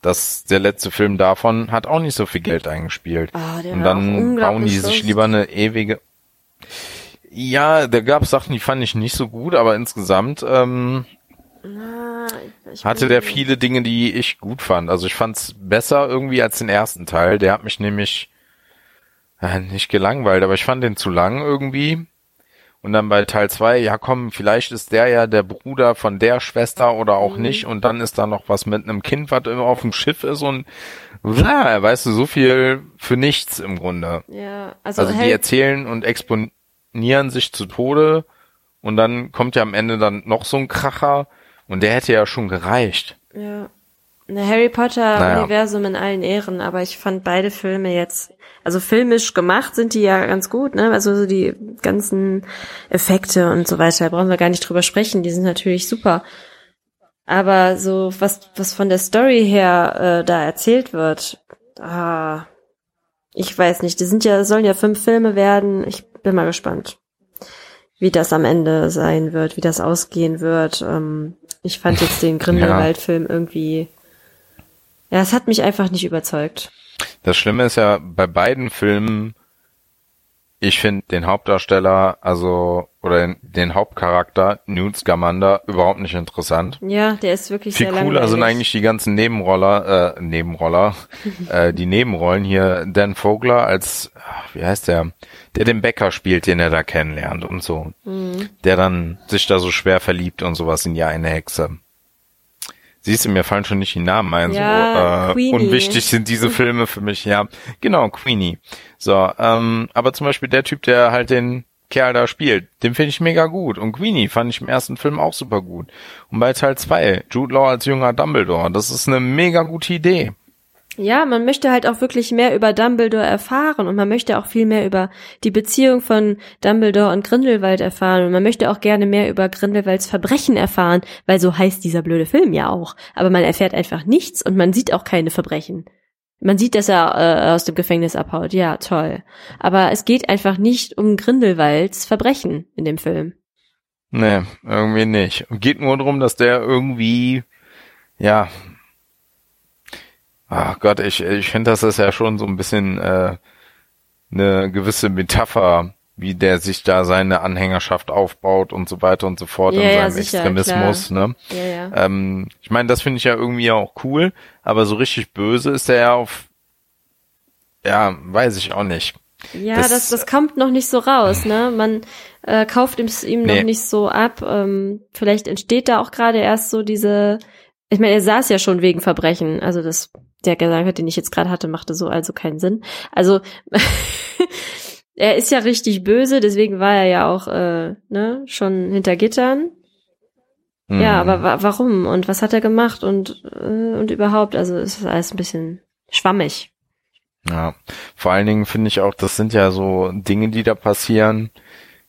Speaker 2: Das, der letzte Film davon hat auch nicht so viel Geld eingespielt.
Speaker 1: Oh,
Speaker 2: Und dann bauen die sich lieber eine ewige. Ja, da gab es Sachen, die fand ich nicht so gut, aber insgesamt ähm, Na, hatte der viele Dinge, die ich gut fand. Also ich fand's besser irgendwie als den ersten Teil. Der hat mich nämlich äh, nicht gelangweilt, aber ich fand den zu lang irgendwie. Und dann bei Teil zwei, ja komm, vielleicht ist der ja der Bruder von der Schwester oder auch mhm. nicht. Und dann ist da noch was mit einem Kind, was immer auf dem Schiff ist und bla, weißt du, so viel für nichts im Grunde.
Speaker 1: Ja, also,
Speaker 2: also die erzählen und exponieren sich zu Tode und dann kommt ja am Ende dann noch so ein Kracher und der hätte ja schon gereicht.
Speaker 1: Ja. Harry Potter naja. Universum in allen Ehren, aber ich fand beide Filme jetzt also filmisch gemacht sind die ja ganz gut, ne? Also so die ganzen Effekte und so weiter, brauchen wir gar nicht drüber sprechen, die sind natürlich super. Aber so was was von der Story her äh, da erzählt wird, ah, ich weiß nicht, die sind ja sollen ja fünf Filme werden. Ich bin mal gespannt, wie das am Ende sein wird, wie das ausgehen wird. Ähm, ich fand jetzt den Grindelwald-Film irgendwie, ja, es hat mich einfach nicht überzeugt.
Speaker 2: Das Schlimme ist ja, bei beiden Filmen ich finde den Hauptdarsteller, also oder den Hauptcharakter Newt Scamander überhaupt nicht interessant.
Speaker 1: Ja, der ist wirklich
Speaker 2: Viel
Speaker 1: sehr
Speaker 2: cooler
Speaker 1: langweilig.
Speaker 2: sind eigentlich die ganzen Nebenroller, äh, Nebenroller, äh, die Nebenrollen hier. Dan Vogler als, wie heißt der, der den Bäcker spielt, den er da kennenlernt und so.
Speaker 1: Mhm.
Speaker 2: Der dann sich da so schwer verliebt und sowas in ja eine Hexe. Siehst du, mir fallen schon nicht die Namen ein.
Speaker 1: Ja,
Speaker 2: so, äh,
Speaker 1: Queenie.
Speaker 2: unwichtig sind diese Filme für mich, ja. Genau, Queenie. So, ähm, aber zum Beispiel der Typ, der halt den Kerl da spielt, den finde ich mega gut. Und Queenie fand ich im ersten Film auch super gut. Und bei Teil 2, Jude Law als junger Dumbledore, das ist eine mega gute Idee.
Speaker 1: Ja, man möchte halt auch wirklich mehr über Dumbledore erfahren und man möchte auch viel mehr über die Beziehung von Dumbledore und Grindelwald erfahren und man möchte auch gerne mehr über Grindelwalds Verbrechen erfahren, weil so heißt dieser blöde Film ja auch. Aber man erfährt einfach nichts und man sieht auch keine Verbrechen. Man sieht, dass er äh, aus dem Gefängnis abhaut. Ja, toll. Aber es geht einfach nicht um Grindelwalds Verbrechen in dem Film.
Speaker 2: Nee, irgendwie nicht. Geht nur darum, dass der irgendwie, ja, ach Gott, ich, ich finde, das ist ja schon so ein bisschen äh, eine gewisse Metapher, wie der sich da seine Anhängerschaft aufbaut und so weiter und so fort
Speaker 1: Ja,
Speaker 2: in
Speaker 1: ja,
Speaker 2: seinem
Speaker 1: sicher,
Speaker 2: Extremismus. Ne?
Speaker 1: Ja, ja.
Speaker 2: Ähm, ich meine, das finde ich ja irgendwie auch cool, aber so richtig böse ist er ja auf, ja, weiß ich auch nicht.
Speaker 1: Ja,
Speaker 2: Das-
Speaker 1: das, das, kommt noch nicht so raus, ne? Man äh, kauft ihm, ihm
Speaker 2: Nee.
Speaker 1: noch nicht so ab. Ähm, vielleicht entsteht da auch gerade erst so diese. Ich meine, er saß ja schon wegen Verbrechen. Also das, der Gedanke, den ich jetzt gerade hatte, machte so also keinen Sinn. Also er ist ja richtig böse, deswegen war er ja auch äh, ne schon hinter Gittern.
Speaker 2: Mhm.
Speaker 1: Ja, aber wa warum und was hat er gemacht und äh, und überhaupt? Also es ist alles ein bisschen schwammig.
Speaker 2: Ja, vor allen Dingen finde ich auch, das sind ja so Dinge, die da passieren.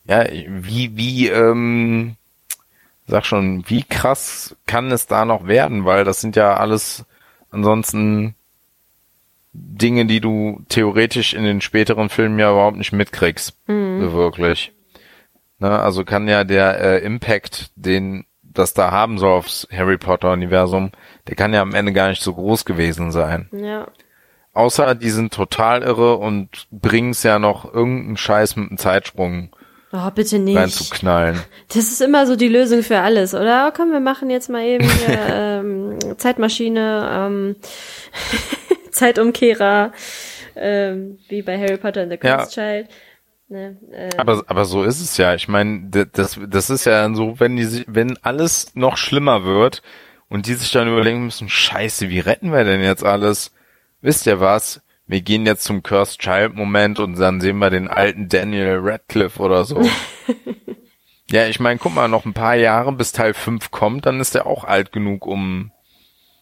Speaker 2: Ja, wie, wie, ähm, sag schon, wie krass kann es da noch werden? Weil das sind ja alles ansonsten Dinge, die du theoretisch in den späteren Filmen ja überhaupt nicht mitkriegst.
Speaker 1: Mhm.
Speaker 2: Wirklich. Ne, also kann ja der äh, Impact, den das da haben soll aufs Harry Potter Universum, der kann ja am Ende gar nicht so groß gewesen sein.
Speaker 1: Ja.
Speaker 2: Außer die sind total irre und bringen es ja noch irgendeinen Scheiß mit einem Zeitsprung
Speaker 1: Oh, bitte nicht.
Speaker 2: reinzuknallen.
Speaker 1: Das ist immer so die Lösung für alles, oder? Oh, komm, wir machen jetzt mal eben hier, ähm, Zeitmaschine, ähm, Zeitumkehrer, ähm, wie bei Harry Potter and the
Speaker 2: Ja.
Speaker 1: Cursed Child. Ne, äh,
Speaker 2: Aber, aber so ist es ja. Ich meine, das, das ist ja so, wenn die sich, wenn alles noch schlimmer wird und die sich dann überlegen müssen, scheiße, wie retten wir denn jetzt alles? Wisst ihr was? Wir gehen jetzt zum Cursed Child Moment und dann sehen wir den alten Daniel Radcliffe oder so. ja, ich meine, guck mal, noch ein paar Jahre bis Teil 5 kommt, dann ist er auch alt genug, um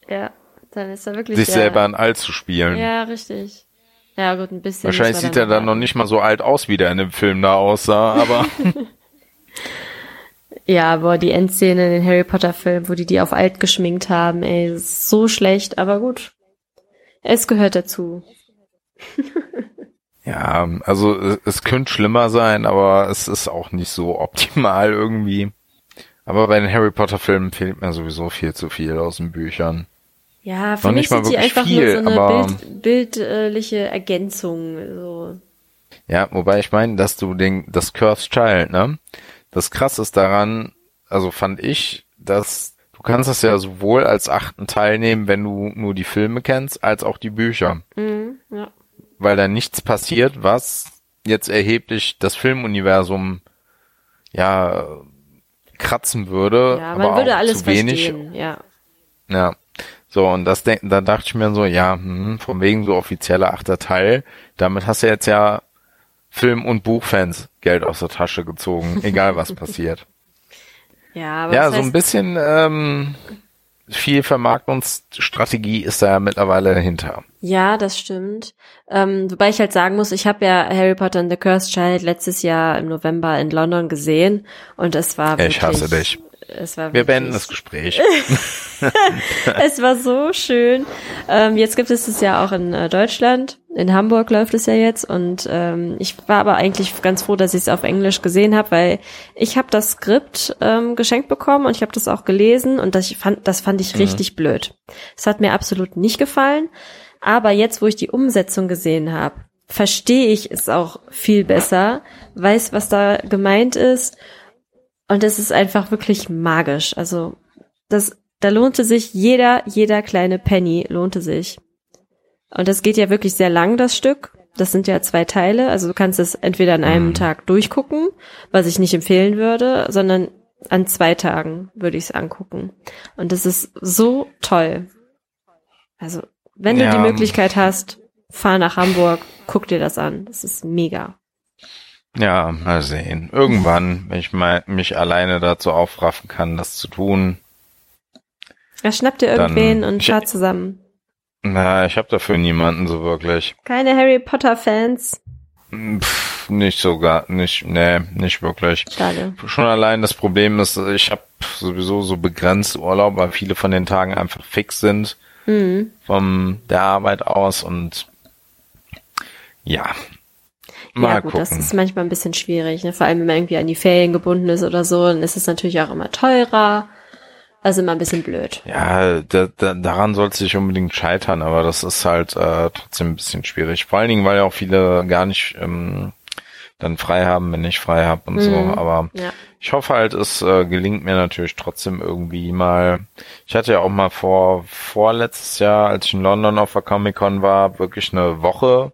Speaker 1: ja, dann ist er wirklich
Speaker 2: sich
Speaker 1: der,
Speaker 2: selber ein All zu spielen.
Speaker 1: Ja, richtig. Ja, gut, ein bisschen.
Speaker 2: Wahrscheinlich sieht er dann noch nicht mal so alt aus, wie der in dem Film da aussah, aber
Speaker 1: Ja, boah, die Endszene in den Harry Potter Film, wo die die auf alt geschminkt haben, ey, ist so schlecht, aber gut. Es gehört dazu.
Speaker 2: ja, also es, könnte schlimmer sein, aber es ist auch nicht so optimal irgendwie. Aber bei den Harry Potter Filmen fehlt mir sowieso viel zu viel aus den Büchern.
Speaker 1: Ja, für
Speaker 2: Noch
Speaker 1: mich sind die einfach
Speaker 2: viel,
Speaker 1: nur so eine Bild, bildliche Ergänzung. So.
Speaker 2: Ja, wobei ich meine, dass du den, das Cursed Child, ne? Das krass ist daran, also fand ich, dass du kannst das ja sowohl als achten Teil nehmen, wenn du nur die Filme kennst, als auch die Bücher.
Speaker 1: Mhm, ja.
Speaker 2: Weil da nichts passiert, was jetzt erheblich das Filmuniversum ja kratzen würde.
Speaker 1: ja,
Speaker 2: aber
Speaker 1: man würde
Speaker 2: auch
Speaker 1: alles
Speaker 2: zu wenig.
Speaker 1: verstehen. Ja.
Speaker 2: Ja. So, und das denk, da dachte ich mir so, ja, hm, von wegen so offizieller achter Teil, damit hast du jetzt ja Film- und Buchfans Geld aus der Tasche gezogen, egal was passiert.
Speaker 1: Ja, aber
Speaker 2: ja, so ein
Speaker 1: heißt,
Speaker 2: bisschen ähm, viel Vermarktungsstrategie ist da ja mittlerweile dahinter.
Speaker 1: Ja, das stimmt. Ähm, wobei ich halt sagen muss, ich habe ja Harry Potter and the Cursed Child letztes Jahr im November in London gesehen und es war wirklich,
Speaker 2: Ich hasse dich.
Speaker 1: Es war
Speaker 2: Wir beenden das Gespräch.
Speaker 1: es war so schön. Ähm, jetzt gibt es es ja auch in äh, Deutschland. In Hamburg läuft es ja jetzt und ähm, ich war aber eigentlich ganz froh, dass ich es auf Englisch gesehen habe, weil ich habe das Skript ähm, geschenkt bekommen und ich habe das auch gelesen und das fand, das fand ich richtig blöd. Es hat mir absolut nicht gefallen. Aber jetzt, wo ich die Umsetzung gesehen habe, verstehe ich es auch viel besser, weiß, was da gemeint ist. Und es ist einfach wirklich magisch. Also, das, da lohnte sich jeder, jeder kleine Penny lohnte sich. Und das geht ja wirklich sehr lang, das Stück. Das sind ja zwei Teile. Also du kannst es entweder an einem
Speaker 2: Mhm.
Speaker 1: Tag durchgucken, was ich nicht empfehlen würde, sondern an zwei Tagen würde ich es angucken. Und das ist so toll. Also, wenn du
Speaker 2: Ja.
Speaker 1: die Möglichkeit hast, fahr nach Hamburg, guck dir das an. Das ist mega.
Speaker 2: Ja, mal sehen. Irgendwann, wenn ich mal mich alleine dazu aufraffen kann, das zu tun.
Speaker 1: Ja, schnapp dir
Speaker 2: Dann-
Speaker 1: irgendwen und fahr zusammen.
Speaker 2: Na, ich habe dafür niemanden so wirklich.
Speaker 1: Keine Harry Potter Fans.
Speaker 2: Pff, nicht sogar, nicht, nee, nicht wirklich.
Speaker 1: Schade.
Speaker 2: Schon allein das Problem ist, ich habe sowieso so begrenzt Urlaub, weil viele von den Tagen einfach fix sind
Speaker 1: Mhm.
Speaker 2: vom der Arbeit aus und ja. Mal
Speaker 1: ja gut,
Speaker 2: gucken.
Speaker 1: das ist manchmal ein bisschen schwierig, ne? vor allem wenn man irgendwie an die Ferien gebunden ist oder so, dann ist es natürlich auch immer teurer. Also immer ein bisschen blöd.
Speaker 2: Ja, da, da, daran soll es nicht unbedingt scheitern, aber das ist halt äh, trotzdem ein bisschen schwierig. Vor allen Dingen, weil ja auch viele gar nicht ähm, dann frei haben, wenn ich frei habe und so.
Speaker 1: Mhm.
Speaker 2: Aber
Speaker 1: Ja.
Speaker 2: ich hoffe halt, es äh, gelingt mir natürlich trotzdem irgendwie mal. Ich hatte ja auch mal vor vorletztes Jahr, als ich in London auf der Comic Con war, wirklich eine Woche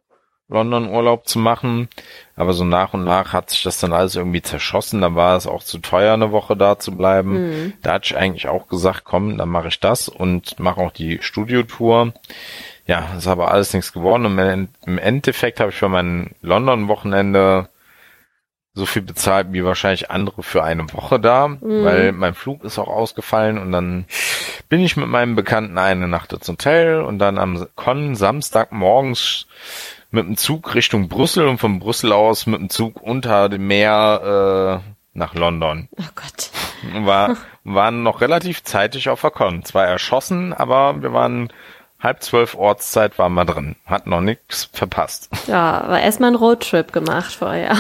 Speaker 2: London Urlaub zu machen. Aber so nach und nach hat sich das dann alles irgendwie zerschossen. Da war es auch zu teuer, eine Woche da zu bleiben.
Speaker 1: Mhm.
Speaker 2: Da hatte ich eigentlich auch gesagt, komm, dann mache ich das und mache auch die Studiotour. Ja, ist aber alles nichts geworden. Und im Endeffekt habe ich für mein London-Wochenende so viel bezahlt wie wahrscheinlich andere für eine Woche da, weil mein Flug ist auch ausgefallen und dann bin ich mit meinem Bekannten eine Nacht ins Hotel und dann am Con Samstag morgens mit dem Zug Richtung Brüssel und von Brüssel aus mit dem Zug unter dem Meer äh, nach London.
Speaker 1: Oh Gott.
Speaker 2: War, waren noch relativ zeitig auf der Con. Zwar erschossen, aber wir waren halb zwölf Ortszeit waren wir drin. Hat noch nichts verpasst.
Speaker 1: Ja, aber erstmal einen Roadtrip gemacht vorher.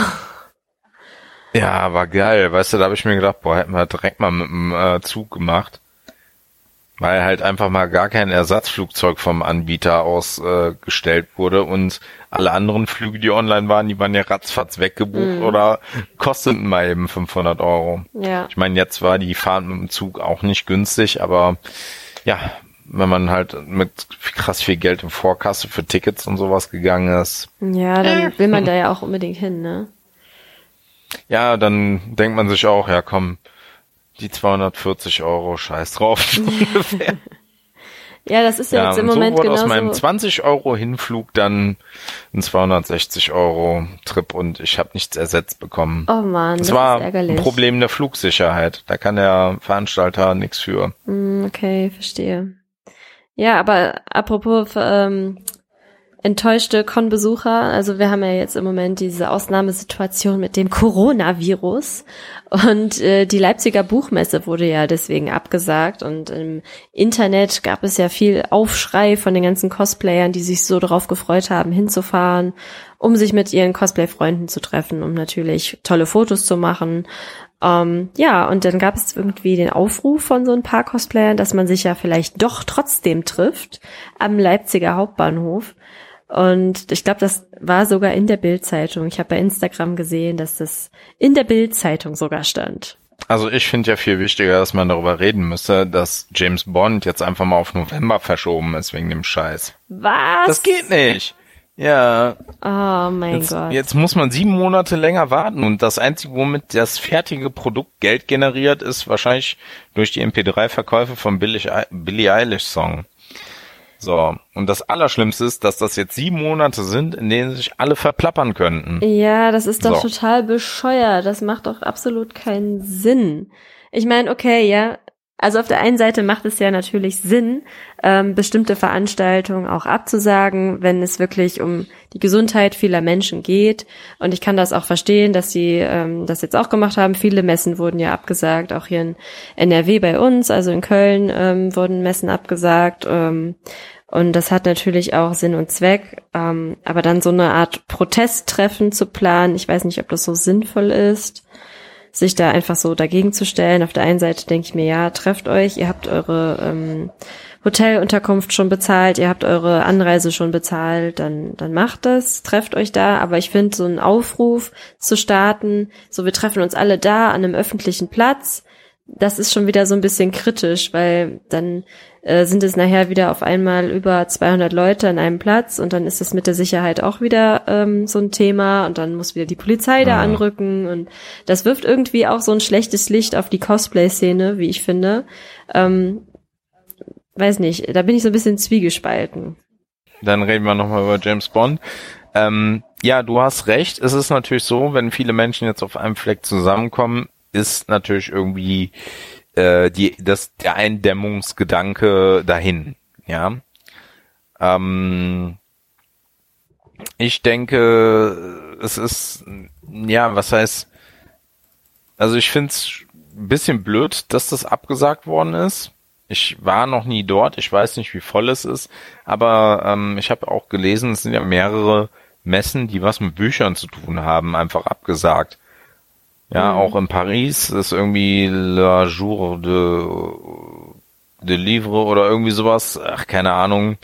Speaker 2: Ja, war geil. Weißt du, da habe ich mir gedacht, boah, hätten wir direkt mal mit dem äh, Zug gemacht. Weil halt einfach mal gar kein Ersatzflugzeug vom Anbieter aus äh, wurde und alle anderen Flüge, die online waren, die waren ja ratzfatz weggebucht oder kosteten mal eben 500 Euro.
Speaker 1: Ja.
Speaker 2: Ich meine, jetzt war die Fahrt mit dem Zug auch nicht günstig, aber ja, wenn man halt mit krass viel Geld in Vorkasse für Tickets und sowas gegangen ist,
Speaker 1: Ja, dann will man da ja auch unbedingt hin, ne?
Speaker 2: ja, dann denkt man sich auch, ja komm, die 240 Euro, scheiß drauf. so ungefähr.
Speaker 1: Ja, das ist ja,
Speaker 2: ja,
Speaker 1: jetzt im
Speaker 2: und
Speaker 1: Moment
Speaker 2: so wurde aus
Speaker 1: genauso.
Speaker 2: meinem 20 Euro Hinflug dann ein 260 Euro Trip und ich habe nichts ersetzt bekommen.
Speaker 1: oh man,
Speaker 2: das
Speaker 1: das
Speaker 2: war ein Problem der Flugsicherheit. Da kann der Veranstalter nichts für.
Speaker 1: Hm, Okay, verstehe. Ja, aber apropos ähm, enttäuschte Con-Besucher, also wir haben ja jetzt im Moment diese Ausnahmesituation mit dem Coronavirus. Und äh, die Leipziger Buchmesse wurde ja deswegen abgesagt. Und im Internet gab es ja viel Aufschrei von den ganzen Cosplayern, die sich so darauf gefreut haben, hinzufahren, um sich mit ihren Cosplay-Freunden zu treffen, um natürlich tolle Fotos zu machen. Ähm, ja, und dann gab es irgendwie den Aufruf von so ein paar Cosplayern, dass man sich ja vielleicht doch trotzdem trifft am Leipziger Hauptbahnhof. Und ich glaube, das war sogar in der Bildzeitung. Ich habe bei Instagram gesehen, dass das in der Bildzeitung sogar stand.
Speaker 2: Also ich finde ja viel wichtiger, dass man darüber reden müsste, dass James Bond jetzt einfach mal auf November verschoben ist wegen dem Scheiß.
Speaker 1: Was?
Speaker 2: Das geht nicht. Ja,
Speaker 1: Oh mein
Speaker 2: jetzt,
Speaker 1: Gott.
Speaker 2: jetzt muss man sieben Monate länger warten und das Einzige, womit das fertige Produkt Geld generiert, ist wahrscheinlich durch die MP3-Verkäufe vom Billie Billie Eilish-Song. So, und das Allerschlimmste ist, dass das jetzt sieben Monate sind, in denen sich alle verplappern könnten.
Speaker 1: Ja, das ist doch
Speaker 2: So.
Speaker 1: total bescheuert. Das macht doch absolut keinen Sinn. Ich meine, okay, ja. Also auf der einen Seite macht es ja natürlich Sinn, ähm, bestimmte Veranstaltungen auch abzusagen, wenn es wirklich um die Gesundheit vieler Menschen geht. Und ich kann das auch verstehen, dass sie ähm, das jetzt auch gemacht haben. Viele Messen wurden ja abgesagt, auch hier in NRW bei uns, also in Köln ähm, wurden Messen abgesagt. Ähm, und das hat natürlich auch Sinn und Zweck. Ähm, aber dann so eine Art Protesttreffen zu planen, ich weiß nicht, ob das so sinnvoll ist, sich da einfach so dagegen zu stellen. Auf der einen Seite denke ich mir, ja, trefft euch, ihr habt eure ähm, Hotelunterkunft schon bezahlt, ihr habt eure Anreise schon bezahlt, dann, dann macht das, trefft euch da. Aber ich finde, so einen Aufruf zu starten, so wir treffen uns alle da an einem öffentlichen Platz, das ist schon wieder so ein bisschen kritisch, weil dann äh, sind es nachher wieder auf einmal über 200 Leute an einem Platz und dann ist es mit der Sicherheit auch wieder ähm, so ein Thema und dann muss wieder die Polizei da
Speaker 2: Mhm.
Speaker 1: anrücken und das wirft irgendwie auch so ein schlechtes Licht auf die Cosplay-Szene, wie ich finde. Ähm, weiß nicht, da bin ich so ein bisschen zwiegespalten.
Speaker 2: Dann reden wir nochmal über James Bond. Ähm, ja, du hast recht. Es ist natürlich so, wenn viele Menschen jetzt auf einem Fleck zusammenkommen, ist natürlich irgendwie äh, die, das, der Eindämmungsgedanke dahin. Ja. Ähm, ich denke, es ist, ja, was heißt, also ich finde es ein bisschen blöd, dass das abgesagt worden ist. Ich war noch nie dort, ich weiß nicht, wie voll es ist, aber ähm, ich habe auch gelesen, es sind ja mehrere Messen, die was mit Büchern zu tun haben, einfach abgesagt. Ja,
Speaker 1: Mhm.
Speaker 2: auch in Paris ist irgendwie La Jour de, de Livre oder irgendwie sowas. Ach, keine Ahnung.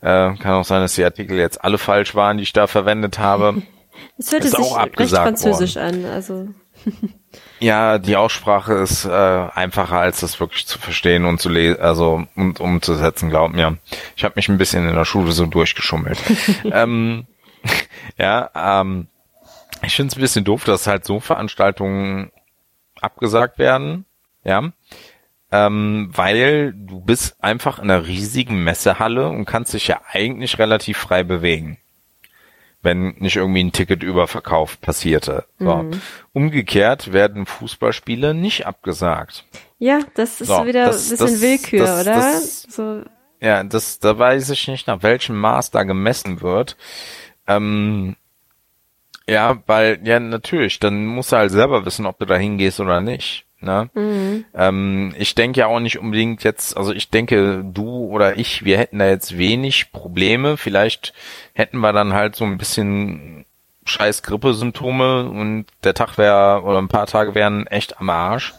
Speaker 2: Äh, kann auch sein, dass die Artikel jetzt alle falsch waren, die ich da verwendet habe.
Speaker 1: Es hörte
Speaker 2: Ist
Speaker 1: sich
Speaker 2: auch
Speaker 1: recht
Speaker 2: abgesagt
Speaker 1: französisch an, also
Speaker 2: Ja, die Aussprache ist äh, einfacher, als das wirklich zu verstehen und zu lesen, also und umzusetzen, glaub mir. Ich habe mich ein bisschen in der Schule so durchgeschummelt. ähm, ja, ähm, ich finde es ein bisschen doof, dass halt so Veranstaltungen abgesagt werden, ja, ähm, weil du bist einfach in einer riesigen Messehalle und kannst dich ja eigentlich relativ frei bewegen wenn nicht irgendwie ein Ticketüberverkauf passierte. So. Umgekehrt werden Fußballspiele nicht abgesagt.
Speaker 1: ja, das ist
Speaker 2: So,
Speaker 1: wieder
Speaker 2: das-
Speaker 1: ein bisschen
Speaker 2: das-
Speaker 1: Willkür,
Speaker 2: das-
Speaker 1: oder? so,
Speaker 2: Ja, das, da weiß ich nicht, nach welchem Maß da gemessen wird. Ähm, ja, weil, ja, natürlich, dann musst du halt selber wissen, ob du da hingehst oder nicht. Ne? Ähm, ich denke ja auch nicht unbedingt jetzt, also ich denke, du oder ich, wir hätten da jetzt wenig Probleme. Vielleicht hätten wir dann halt so ein bisschen scheiß Grippesymptome und der Tag wäre oder ein paar Tage wären echt am Arsch.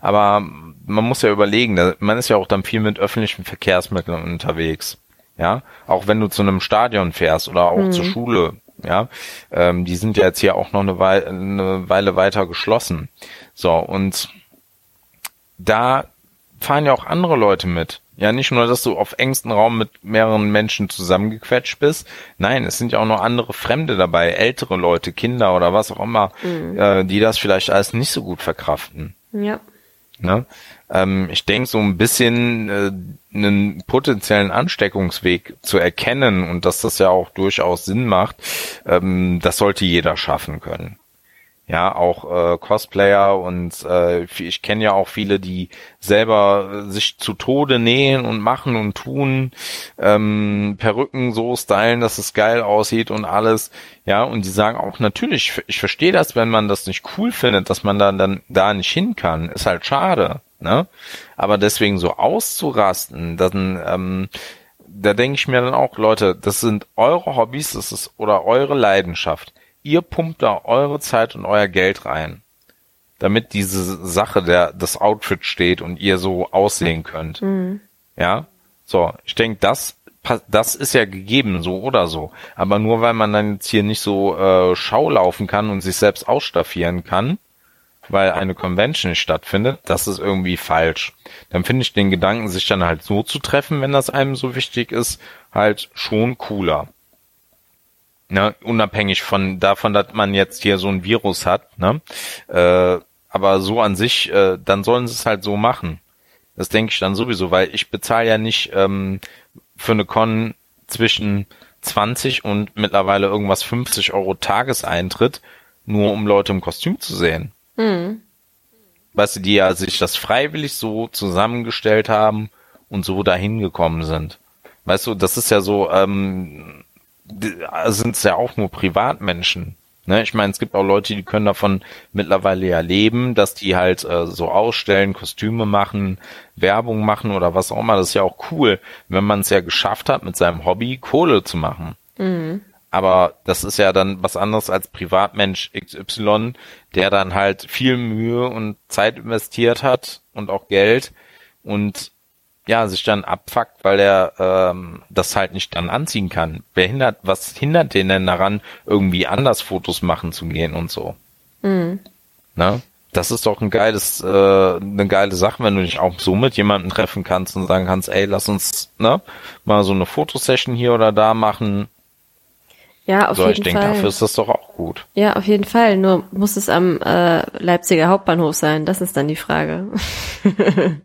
Speaker 2: Aber man muss ja überlegen, man ist ja auch dann viel mit öffentlichen Verkehrsmitteln unterwegs. Ja, auch wenn du zu einem Stadion fährst oder auch zur Schule, ja, ähm, die sind ja jetzt hier auch noch eine Weile, eine Weile weiter geschlossen. So, und da fahren ja auch andere Leute mit. Ja, nicht nur, dass du auf engstem Raum mit mehreren Menschen zusammengequetscht bist. Nein, es sind ja auch noch andere Fremde dabei, ältere Leute, Kinder oder was auch immer, äh, die das vielleicht alles nicht so gut verkraften.
Speaker 1: ja.
Speaker 2: Ne? Ähm, ich denke, so ein bisschen äh, einen potenziellen Ansteckungsweg zu erkennen und dass das ja auch durchaus Sinn macht, ähm, das sollte jeder schaffen können. Ja, auch äh, Cosplayer und äh, ich kenne ja auch viele, die selber äh, sich zu Tode nähen und machen und tun, ähm, Perücken so stylen, dass es geil aussieht und alles. Ja, und die sagen auch natürlich, ich verstehe das, wenn man das nicht cool findet, dass man dann, dann da nicht hin kann. Ist halt schade, ne? Aber deswegen so auszurasten, dann, ähm, da denke ich mir dann auch, Leute, das sind eure Hobbys, das ist oder eure Leidenschaft. Ihr pumpt da eure Zeit und euer Geld rein, damit diese Sache, der das Outfit steht und ihr so aussehen könnt. Ja, so, ich denke, das das ist ja gegeben, so oder so. Aber nur weil man dann jetzt hier nicht so äh, Schau laufen kann und sich selbst ausstaffieren kann, weil eine Convention stattfindet, das ist irgendwie falsch. Dann finde ich den Gedanken, sich dann halt so zu treffen, wenn das einem so wichtig ist, halt schon cooler. Ne, unabhängig von davon, dass man jetzt hier so ein Virus hat, ne? Äh, aber so an sich, äh, dann sollen sie es halt so machen. Das denke ich dann sowieso, weil ich bezahle ja nicht ähm, für eine Con zwischen 20 und mittlerweile irgendwas 50 Euro Tageseintritt, nur um Leute im Kostüm zu sehen. Weißt du, die ja sich das freiwillig so zusammengestellt haben und so dahin gekommen sind. Weißt du, das ist ja so, ähm, sind es ja auch nur Privatmenschen. Ne? Ich meine, es gibt auch Leute, die können davon mittlerweile ja leben, dass die halt äh, so ausstellen, Kostüme machen, Werbung machen oder was auch immer. Das ist ja auch cool, wenn man es ja geschafft hat, mit seinem Hobby Kohle zu machen. Aber das ist ja dann was anderes als Privatmensch XY, der dann halt viel Mühe und Zeit investiert hat und auch Geld und ja, sich dann abfuckt, weil er ähm, das halt nicht dann anziehen kann. Wer hindert, was hindert den denn daran, irgendwie anders Fotos machen zu gehen und so? Mhm. Ne? Das ist doch ein geiles, äh, eine geile Sache, wenn du dich auch so mit jemandem treffen kannst und sagen kannst, ey, lass uns ne, mal so eine Fotosession hier oder da machen.
Speaker 1: Ja, auf
Speaker 2: so,
Speaker 1: jeden
Speaker 2: ich denke,
Speaker 1: Fall.
Speaker 2: dafür ist das doch auch gut.
Speaker 1: Ja, auf jeden Fall. Nur muss es am äh, Leipziger Hauptbahnhof sein. Das ist dann die Frage.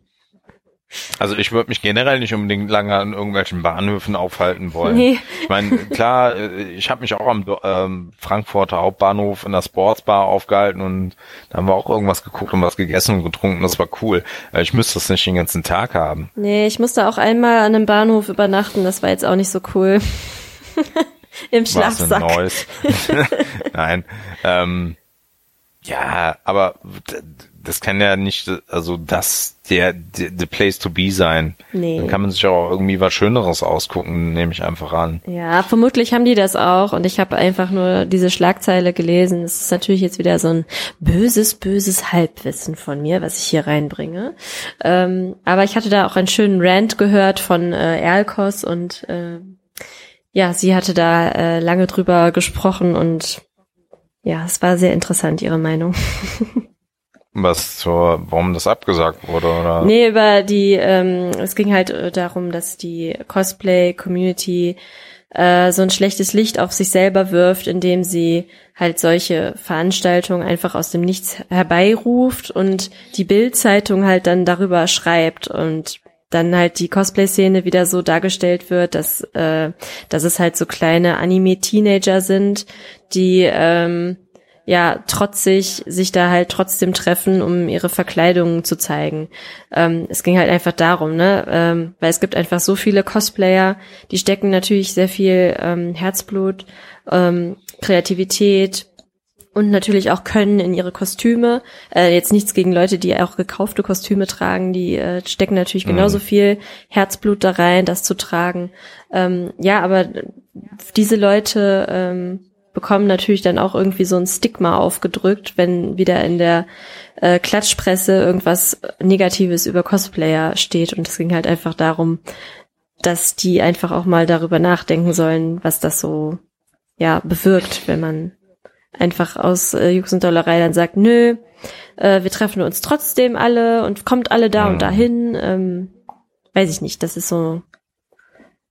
Speaker 2: Also ich würde mich generell nicht unbedingt lange an irgendwelchen Bahnhöfen aufhalten wollen.
Speaker 1: Nee.
Speaker 2: Ich meine, klar, äh, ich habe mich auch am ähm, Frankfurter Hauptbahnhof in der Sportsbar aufgehalten und da haben wir auch irgendwas geguckt und was gegessen und getrunken. Das war cool. Äh, Ich müsste das nicht den ganzen Tag haben.
Speaker 1: Nee, ich musste auch einmal an einem Bahnhof übernachten. Das war jetzt auch nicht so cool. Im
Speaker 2: Was
Speaker 1: Schlafsack.
Speaker 2: Neues. Nein. Ähm, ja, aber das kann ja nicht, also das der, der the place to be sein.
Speaker 1: Nee.
Speaker 2: Dann kann man sich auch irgendwie was Schöneres ausgucken, nehme ich einfach an.
Speaker 1: Ja, vermutlich haben die das auch und ich habe einfach nur diese Schlagzeile gelesen. Es ist natürlich jetzt wieder so ein böses, böses Halbwissen von mir, was ich hier reinbringe. Ähm, aber ich hatte da auch einen schönen Rant gehört von äh, Erlkos und äh, ja, sie hatte da äh, lange drüber gesprochen und ja, es war sehr interessant, ihre Meinung.
Speaker 2: Was zur, warum das abgesagt wurde, oder?
Speaker 1: Nee, über die, ähm, es ging halt äh, darum, dass die Cosplay-Community äh, so ein schlechtes Licht auf sich selber wirft, indem sie halt solche Veranstaltungen einfach aus dem Nichts herbeiruft und die Bild-Zeitung halt dann darüber schreibt und dann halt die Cosplay-Szene wieder so dargestellt wird, dass, äh, dass es halt so kleine Anime-Teenager sind, die ähm, ja trotzig sich da halt trotzdem treffen, um ihre Verkleidungen zu zeigen. Ähm, es ging halt einfach darum, ne, ähm, weil es gibt einfach so viele Cosplayer, die stecken natürlich sehr viel ähm, Herzblut, ähm, Kreativität und natürlich auch Können in ihre Kostüme. Äh, jetzt nichts gegen Leute, die auch gekaufte Kostüme tragen, die äh, stecken natürlich genauso viel Herzblut da rein, das zu tragen. Ähm, ja, aber diese Leute ähm, bekommen natürlich dann auch irgendwie so ein Stigma aufgedrückt, wenn wieder in der äh, Klatschpresse irgendwas Negatives über Cosplayer steht. Und es ging halt einfach darum, dass die einfach auch mal darüber nachdenken sollen, was das so ja bewirkt, wenn man einfach aus äh, Jux und Dollerei dann sagt, nö, äh, wir treffen uns trotzdem alle und kommt alle da
Speaker 2: Mhm.
Speaker 1: und dahin. Ähm, weiß ich nicht, das ist so ein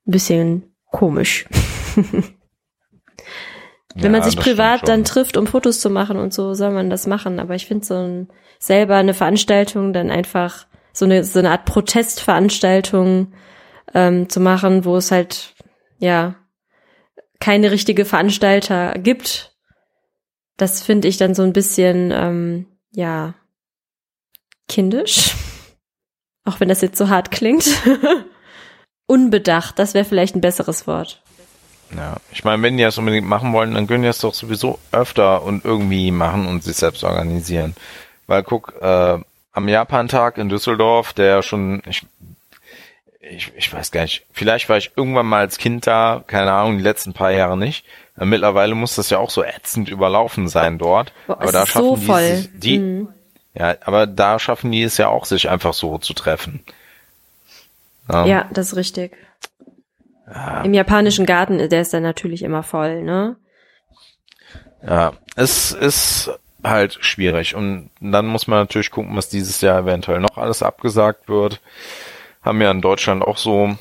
Speaker 1: bisschen komisch. Wenn man
Speaker 2: Ja,
Speaker 1: sich
Speaker 2: das stimmt
Speaker 1: privat dann trifft, um Fotos zu machen und so, soll man das machen. Aber ich finde so ein, selber eine Veranstaltung dann einfach so eine, so eine Art Protestveranstaltung ähm, zu machen, wo es halt, ja, keine richtige Veranstalter gibt. Das finde ich dann so ein bisschen, ähm, ja, kindisch. Auch wenn das jetzt so hart klingt. Unbedacht, das wäre vielleicht ein besseres Wort.
Speaker 2: Ja, ich meine, wenn die das unbedingt machen wollen, dann können die das doch sowieso öfter und irgendwie machen und sich selbst organisieren. Weil guck, äh, am Japantag in Düsseldorf, der schon, ich, ich, ich weiß gar nicht, vielleicht war ich irgendwann mal als Kind da, keine Ahnung, die letzten paar Jahre nicht. Äh, Mittlerweile muss das ja auch so ätzend überlaufen sein dort.
Speaker 1: Boah,
Speaker 2: aber da schaffen
Speaker 1: so
Speaker 2: die, sich- die
Speaker 1: Mhm.
Speaker 2: ja, aber da schaffen die es ja auch, sich einfach so zu treffen. Ja.
Speaker 1: Ja, das ist richtig. Im japanischen Garten, der ist dann natürlich immer voll, ne?
Speaker 2: Ja, es ist halt schwierig. Und dann muss man natürlich gucken, was dieses Jahr eventuell noch alles abgesagt wird. Haben ja in Deutschland auch so,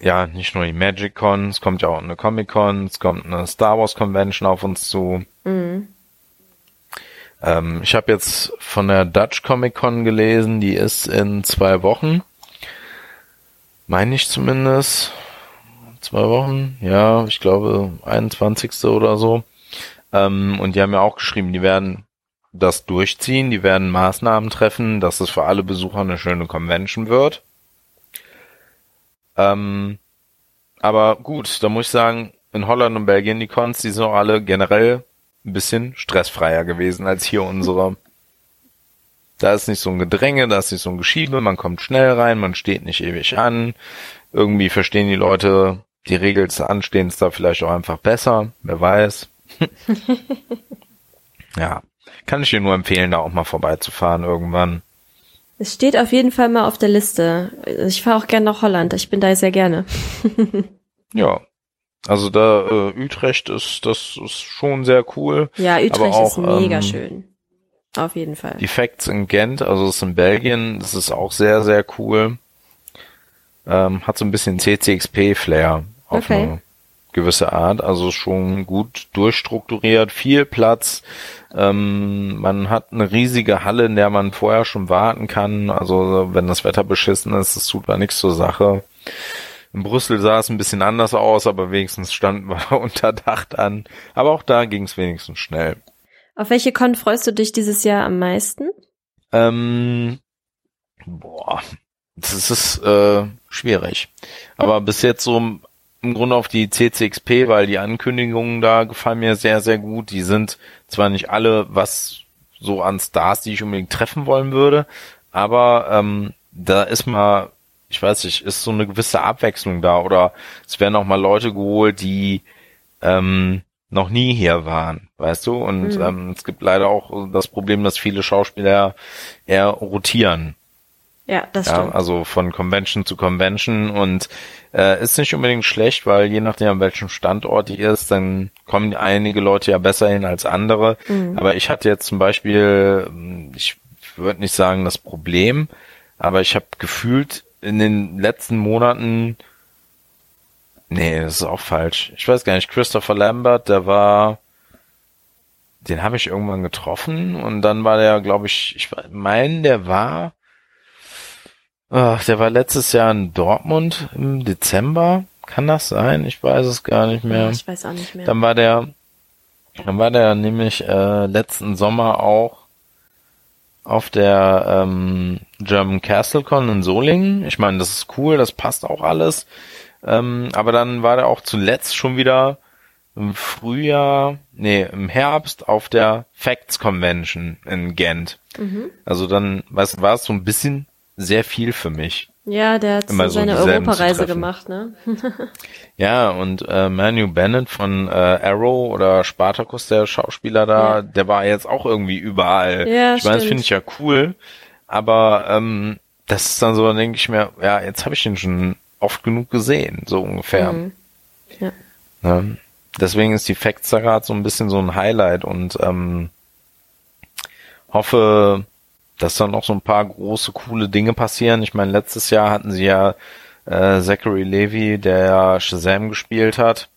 Speaker 2: ja, nicht nur die Magic Con, es kommt ja auch eine Comic Con, es kommt eine Star Wars Convention auf uns zu.
Speaker 1: Mhm.
Speaker 2: Ähm, ich habe jetzt von der Dutch Comic Con gelesen, die ist in zwei Wochen. Meine ich zumindest. Zwei Wochen, ja, ich glaube 21. oder so. Ähm, und die haben ja auch geschrieben, die werden das durchziehen, die werden Maßnahmen treffen, dass es für alle Besucher eine schöne Convention wird. Ähm, aber gut, da muss ich sagen, in Holland und Belgien die Cons, die sind auch alle generell ein bisschen stressfreier gewesen als hier unsere. Da ist nicht so ein Gedränge, da ist nicht so ein Geschiebe, man kommt schnell rein, man steht nicht ewig an. Irgendwie verstehen die Leute die Regel des Anstehens da vielleicht auch einfach besser, wer weiß. ja, kann ich dir nur empfehlen, da auch mal vorbeizufahren irgendwann.
Speaker 1: Es steht auf jeden Fall mal auf der Liste. Ich fahre auch gerne nach Holland. Ich bin da sehr gerne.
Speaker 2: ja. Also da äh, Utrecht ist das ist schon sehr cool.
Speaker 1: Ja, Utrecht
Speaker 2: auch,
Speaker 1: ist mega
Speaker 2: ähm,
Speaker 1: schön. Auf jeden Fall.
Speaker 2: Die Facts in Gent, also das ist in Belgien, das ist auch sehr, sehr cool. Ähm, hat so ein bisschen CCXP-Flair auf
Speaker 1: Okay.
Speaker 2: eine gewisse Art, also schon gut durchstrukturiert, viel Platz. Ähm, man hat eine riesige Halle, in der man vorher schon warten kann. Also wenn das Wetter beschissen ist, das tut da nichts zur Sache. In Brüssel sah es ein bisschen anders aus, aber wenigstens standen wir unter Dach an. Aber auch da ging es wenigstens schnell.
Speaker 1: Auf welche Con freust du dich dieses Jahr am meisten?
Speaker 2: Ähm, boah, das ist äh, schwierig. Aber bis jetzt so im- Grunde auf die CCXP, weil die Ankündigungen da gefallen mir sehr, sehr gut. Die sind zwar nicht alle was so an Stars, die ich unbedingt treffen wollen würde, aber ähm, da ist mal, ich weiß nicht, ist so eine gewisse Abwechslung da oder es werden auch mal Leute geholt, die ähm, noch nie hier waren, weißt du? Und
Speaker 1: Mhm.
Speaker 2: ähm, es gibt leider auch das Problem, dass viele Schauspieler eher rotieren.
Speaker 1: Ja, das
Speaker 2: Ja,
Speaker 1: stimmt.
Speaker 2: also von Convention zu Convention und äh, ist nicht unbedingt schlecht, weil je nachdem an welchem Standort die ist, dann kommen einige Leute ja besser hin als andere.
Speaker 1: Mhm.
Speaker 2: Aber ich hatte jetzt zum Beispiel, ähm, ich würde nicht sagen das Problem, aber ich habe gefühlt in den letzten Monaten, nee, das ist auch falsch. Ich weiß gar nicht, Christopher Lambert, der war, den habe ich irgendwann getroffen und dann war der, glaube ich, ich meine, der war Ach, der war letztes Jahr in Dortmund im Dezember. Kann das sein? Ich weiß es gar nicht mehr.
Speaker 1: Ich weiß auch nicht mehr.
Speaker 2: Dann war der, dann war der nämlich äh, letzten Sommer auch auf der ähm, German Castle Con in Solingen. Ich meine, das ist cool, das passt auch alles. Ähm, aber dann war der auch zuletzt schon wieder im Frühjahr, nee, im Herbst auf der Facts Convention in Gent.
Speaker 1: Mhm.
Speaker 2: Also dann, weißt du, war es so ein bisschen sehr viel für mich.
Speaker 1: Ja, der hat
Speaker 2: Immer
Speaker 1: so seine Europareise gemacht, ne?
Speaker 2: Ja, und äh, Manu Bennett von äh, Arrow oder Spartacus, der Schauspieler da,
Speaker 1: Ja.
Speaker 2: der war jetzt auch irgendwie überall.
Speaker 1: Ja,
Speaker 2: ich meine, das finde ich ja cool, aber ähm, das ist dann so, dann denke ich mir, ja, jetzt habe ich den schon oft genug gesehen, so ungefähr.
Speaker 1: Mhm. Ja.
Speaker 2: Ne? Deswegen ist die Facts da gerade so ein bisschen so ein Highlight und ähm, hoffe, dass da noch so ein paar große, coole Dinge passieren. Ich meine, letztes Jahr hatten sie ja äh, Zachary Levy, der ja Shazam gespielt hat.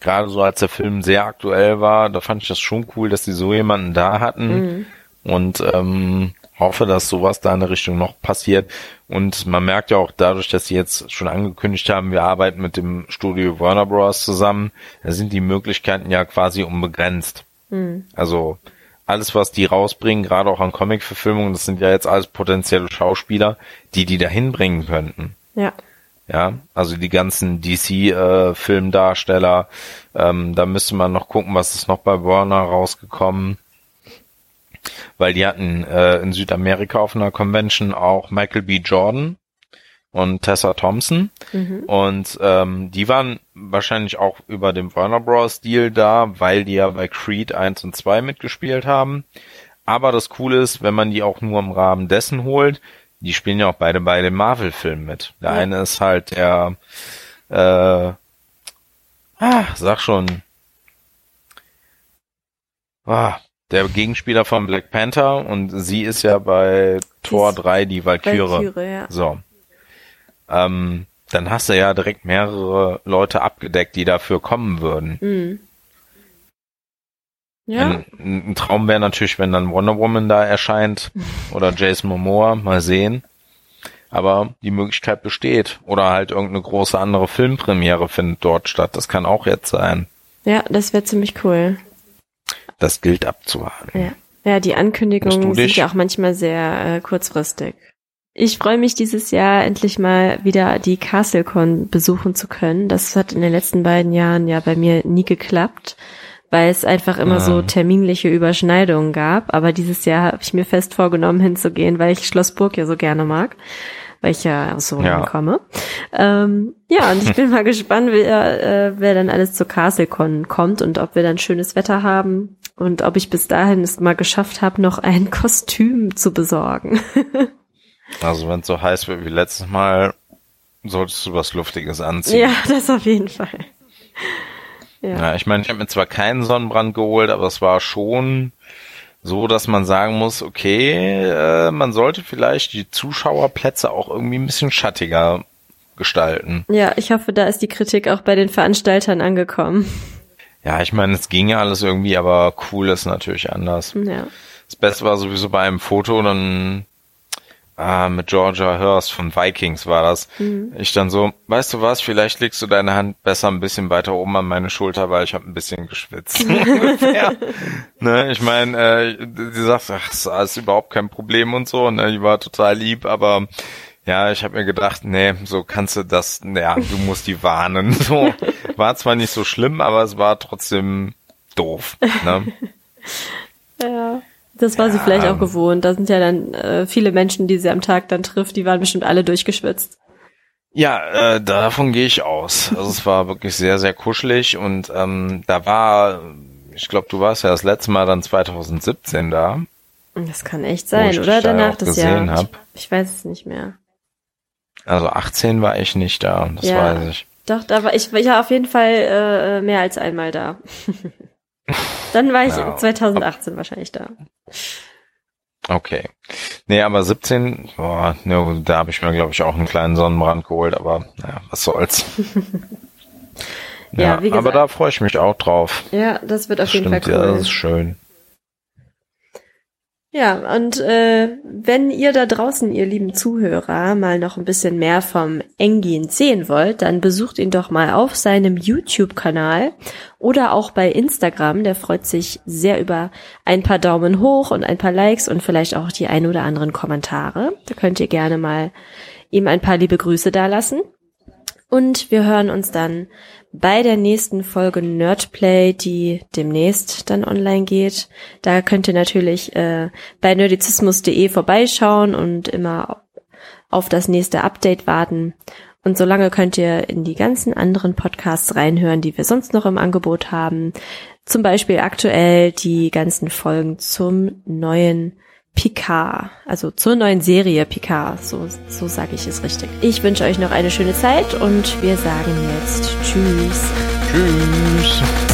Speaker 2: Gerade so als der Film sehr aktuell war, da fand ich das schon cool, dass die so jemanden da hatten
Speaker 1: Mhm.
Speaker 2: und ähm, hoffe, dass sowas da in der Richtung noch passiert. Und man merkt ja auch dadurch, dass sie jetzt schon angekündigt haben, wir arbeiten mit dem Studio Warner Bros. zusammen, da sind die Möglichkeiten ja quasi unbegrenzt.
Speaker 1: Mhm.
Speaker 2: Also alles, was die rausbringen, gerade auch an Comic-Verfilmungen, das sind ja jetzt alles potenzielle Schauspieler, die die dahin bringen könnten.
Speaker 1: Ja.
Speaker 2: Ja, also die ganzen DC-Filmdarsteller, ähm, da müsste man noch gucken, was ist noch bei Warner rausgekommen. Weil die hatten äh, in Südamerika auf einer Convention auch Michael B. Jordan und Tessa Thompson.
Speaker 1: Mhm.
Speaker 2: Und ähm, die waren wahrscheinlich auch über dem Warner Bros. Deal da, weil die ja bei Creed 1 und 2 mitgespielt haben. Aber das Coole ist, wenn man die auch nur im Rahmen dessen holt, die spielen ja auch beide bei dem Marvel-Film mit. Der
Speaker 1: Ja.
Speaker 2: eine ist halt der, äh, ah, sag schon, ah, der Gegenspieler von Black Panther und sie ist ja bei Tor
Speaker 1: ist
Speaker 2: 3 die Valkyrie.
Speaker 1: Valkyrie, ja.
Speaker 2: So. Ähm, dann hast du ja direkt mehrere Leute abgedeckt, die dafür kommen würden.
Speaker 1: Mhm. Ja.
Speaker 2: Ein, ein Traum wäre natürlich, wenn dann Wonder Woman da erscheint oder Jason Momoa, mal sehen. Aber die Möglichkeit besteht. Oder halt irgendeine große andere Filmpremiere findet dort statt. Das kann auch jetzt sein.
Speaker 1: Ja, das wäre ziemlich cool.
Speaker 2: Das gilt abzuwarten.
Speaker 1: Ja. Ja, die Ankündigungen sind ja auch manchmal sehr äh, kurzfristig. Ich freue mich dieses Jahr endlich mal wieder die CastleCon besuchen zu können. Das hat in den letzten beiden Jahren ja bei mir nie geklappt, weil es einfach immer so
Speaker 2: Mhm.
Speaker 1: terminliche Überschneidungen gab. Aber dieses Jahr habe ich mir fest vorgenommen hinzugehen, weil ich Schlossburg ja so gerne mag, weil ich ja aus so
Speaker 2: Ja.
Speaker 1: komme. Ähm, ja, und ich bin mal gespannt, wer, äh, wer dann alles zur CastleCon kommt und ob wir dann schönes Wetter haben und ob ich bis dahin es mal geschafft habe, noch ein Kostüm zu besorgen.
Speaker 2: Also wenn es so heiß wird wie letztes Mal, solltest du was Luftiges anziehen.
Speaker 1: Ja, das auf jeden Fall.
Speaker 2: Ja, ja ich meine, ich habe mir zwar keinen Sonnenbrand geholt, aber es war schon so, dass man sagen muss, okay, äh, man sollte vielleicht die Zuschauerplätze auch irgendwie ein bisschen schattiger gestalten.
Speaker 1: Ja, ich hoffe, da ist die Kritik auch bei den Veranstaltern angekommen.
Speaker 2: Ja, ich meine, es ging ja alles irgendwie, aber cool ist natürlich anders.
Speaker 1: Ja.
Speaker 2: Das Beste war sowieso bei einem Foto, dann ah, mit Georgia Hurst von Vikings war das. Mhm. Ich dann so, weißt du was, vielleicht legst du deine Hand besser ein bisschen weiter oben an meine Schulter, weil ich habe ein bisschen geschwitzt. ne, ich meine, äh, sie sagt, ach, das ist überhaupt kein Problem und so, ne, die war total lieb, aber ja, ich habe mir gedacht, nee, so kannst du das, ja, du musst die warnen. So war zwar nicht so schlimm, aber es war trotzdem doof. Ne?
Speaker 1: ja. Das war ja. sie vielleicht auch gewohnt. Da sind ja dann äh, viele Menschen, die sie am Tag dann trifft, die waren bestimmt alle durchgeschwitzt.
Speaker 2: Ja, äh, davon gehe ich aus. Also es war wirklich sehr, sehr kuschelig und ähm, da war, ich glaube, du warst ja das letzte Mal dann 2017 da.
Speaker 1: Das kann echt sein, oder? Danach das Jahr. Hab. Ich, ich weiß es nicht mehr.
Speaker 2: Also 18 war ich nicht da, das ja, weiß ich.
Speaker 1: Doch, da war ich, ich war auf jeden Fall äh, mehr als einmal da. Dann war ich ja, 2018 wahrscheinlich da.
Speaker 2: Okay. Nee, aber 17, boah, ne, da habe ich mir, glaube ich, auch einen kleinen Sonnenbrand geholt, aber naja, was soll's. ja, ja, wie gesagt, aber da freue ich mich auch drauf.
Speaker 1: Ja, das wird auf das jeden stimmt, Fall cool.
Speaker 2: Ja, das ist schön.
Speaker 1: Ja, und äh, wenn ihr da draußen, ihr lieben Zuhörer, mal noch ein bisschen mehr vom Engin sehen wollt, dann besucht ihn doch mal auf seinem YouTube-Kanal oder auch bei Instagram. Der freut sich sehr über ein paar Daumen hoch und ein paar Likes und vielleicht auch die ein oder anderen Kommentare. Da könnt ihr gerne mal ihm ein paar liebe Grüße dalassen. Und wir hören uns dann bei der nächsten Folge Nerdplay, die demnächst dann online geht. Da könnt ihr natürlich äh, bei nerdizismus.de vorbeischauen und immer auf das nächste Update warten. Und solange könnt ihr in die ganzen anderen Podcasts reinhören, die wir sonst noch im Angebot haben. Zum Beispiel aktuell die ganzen Folgen zum neuen Picard, also zur neuen Serie Picard, so, so sage ich es richtig. Ich wünsche euch noch eine schöne Zeit und wir sagen jetzt Tschüss.
Speaker 2: Tschüss.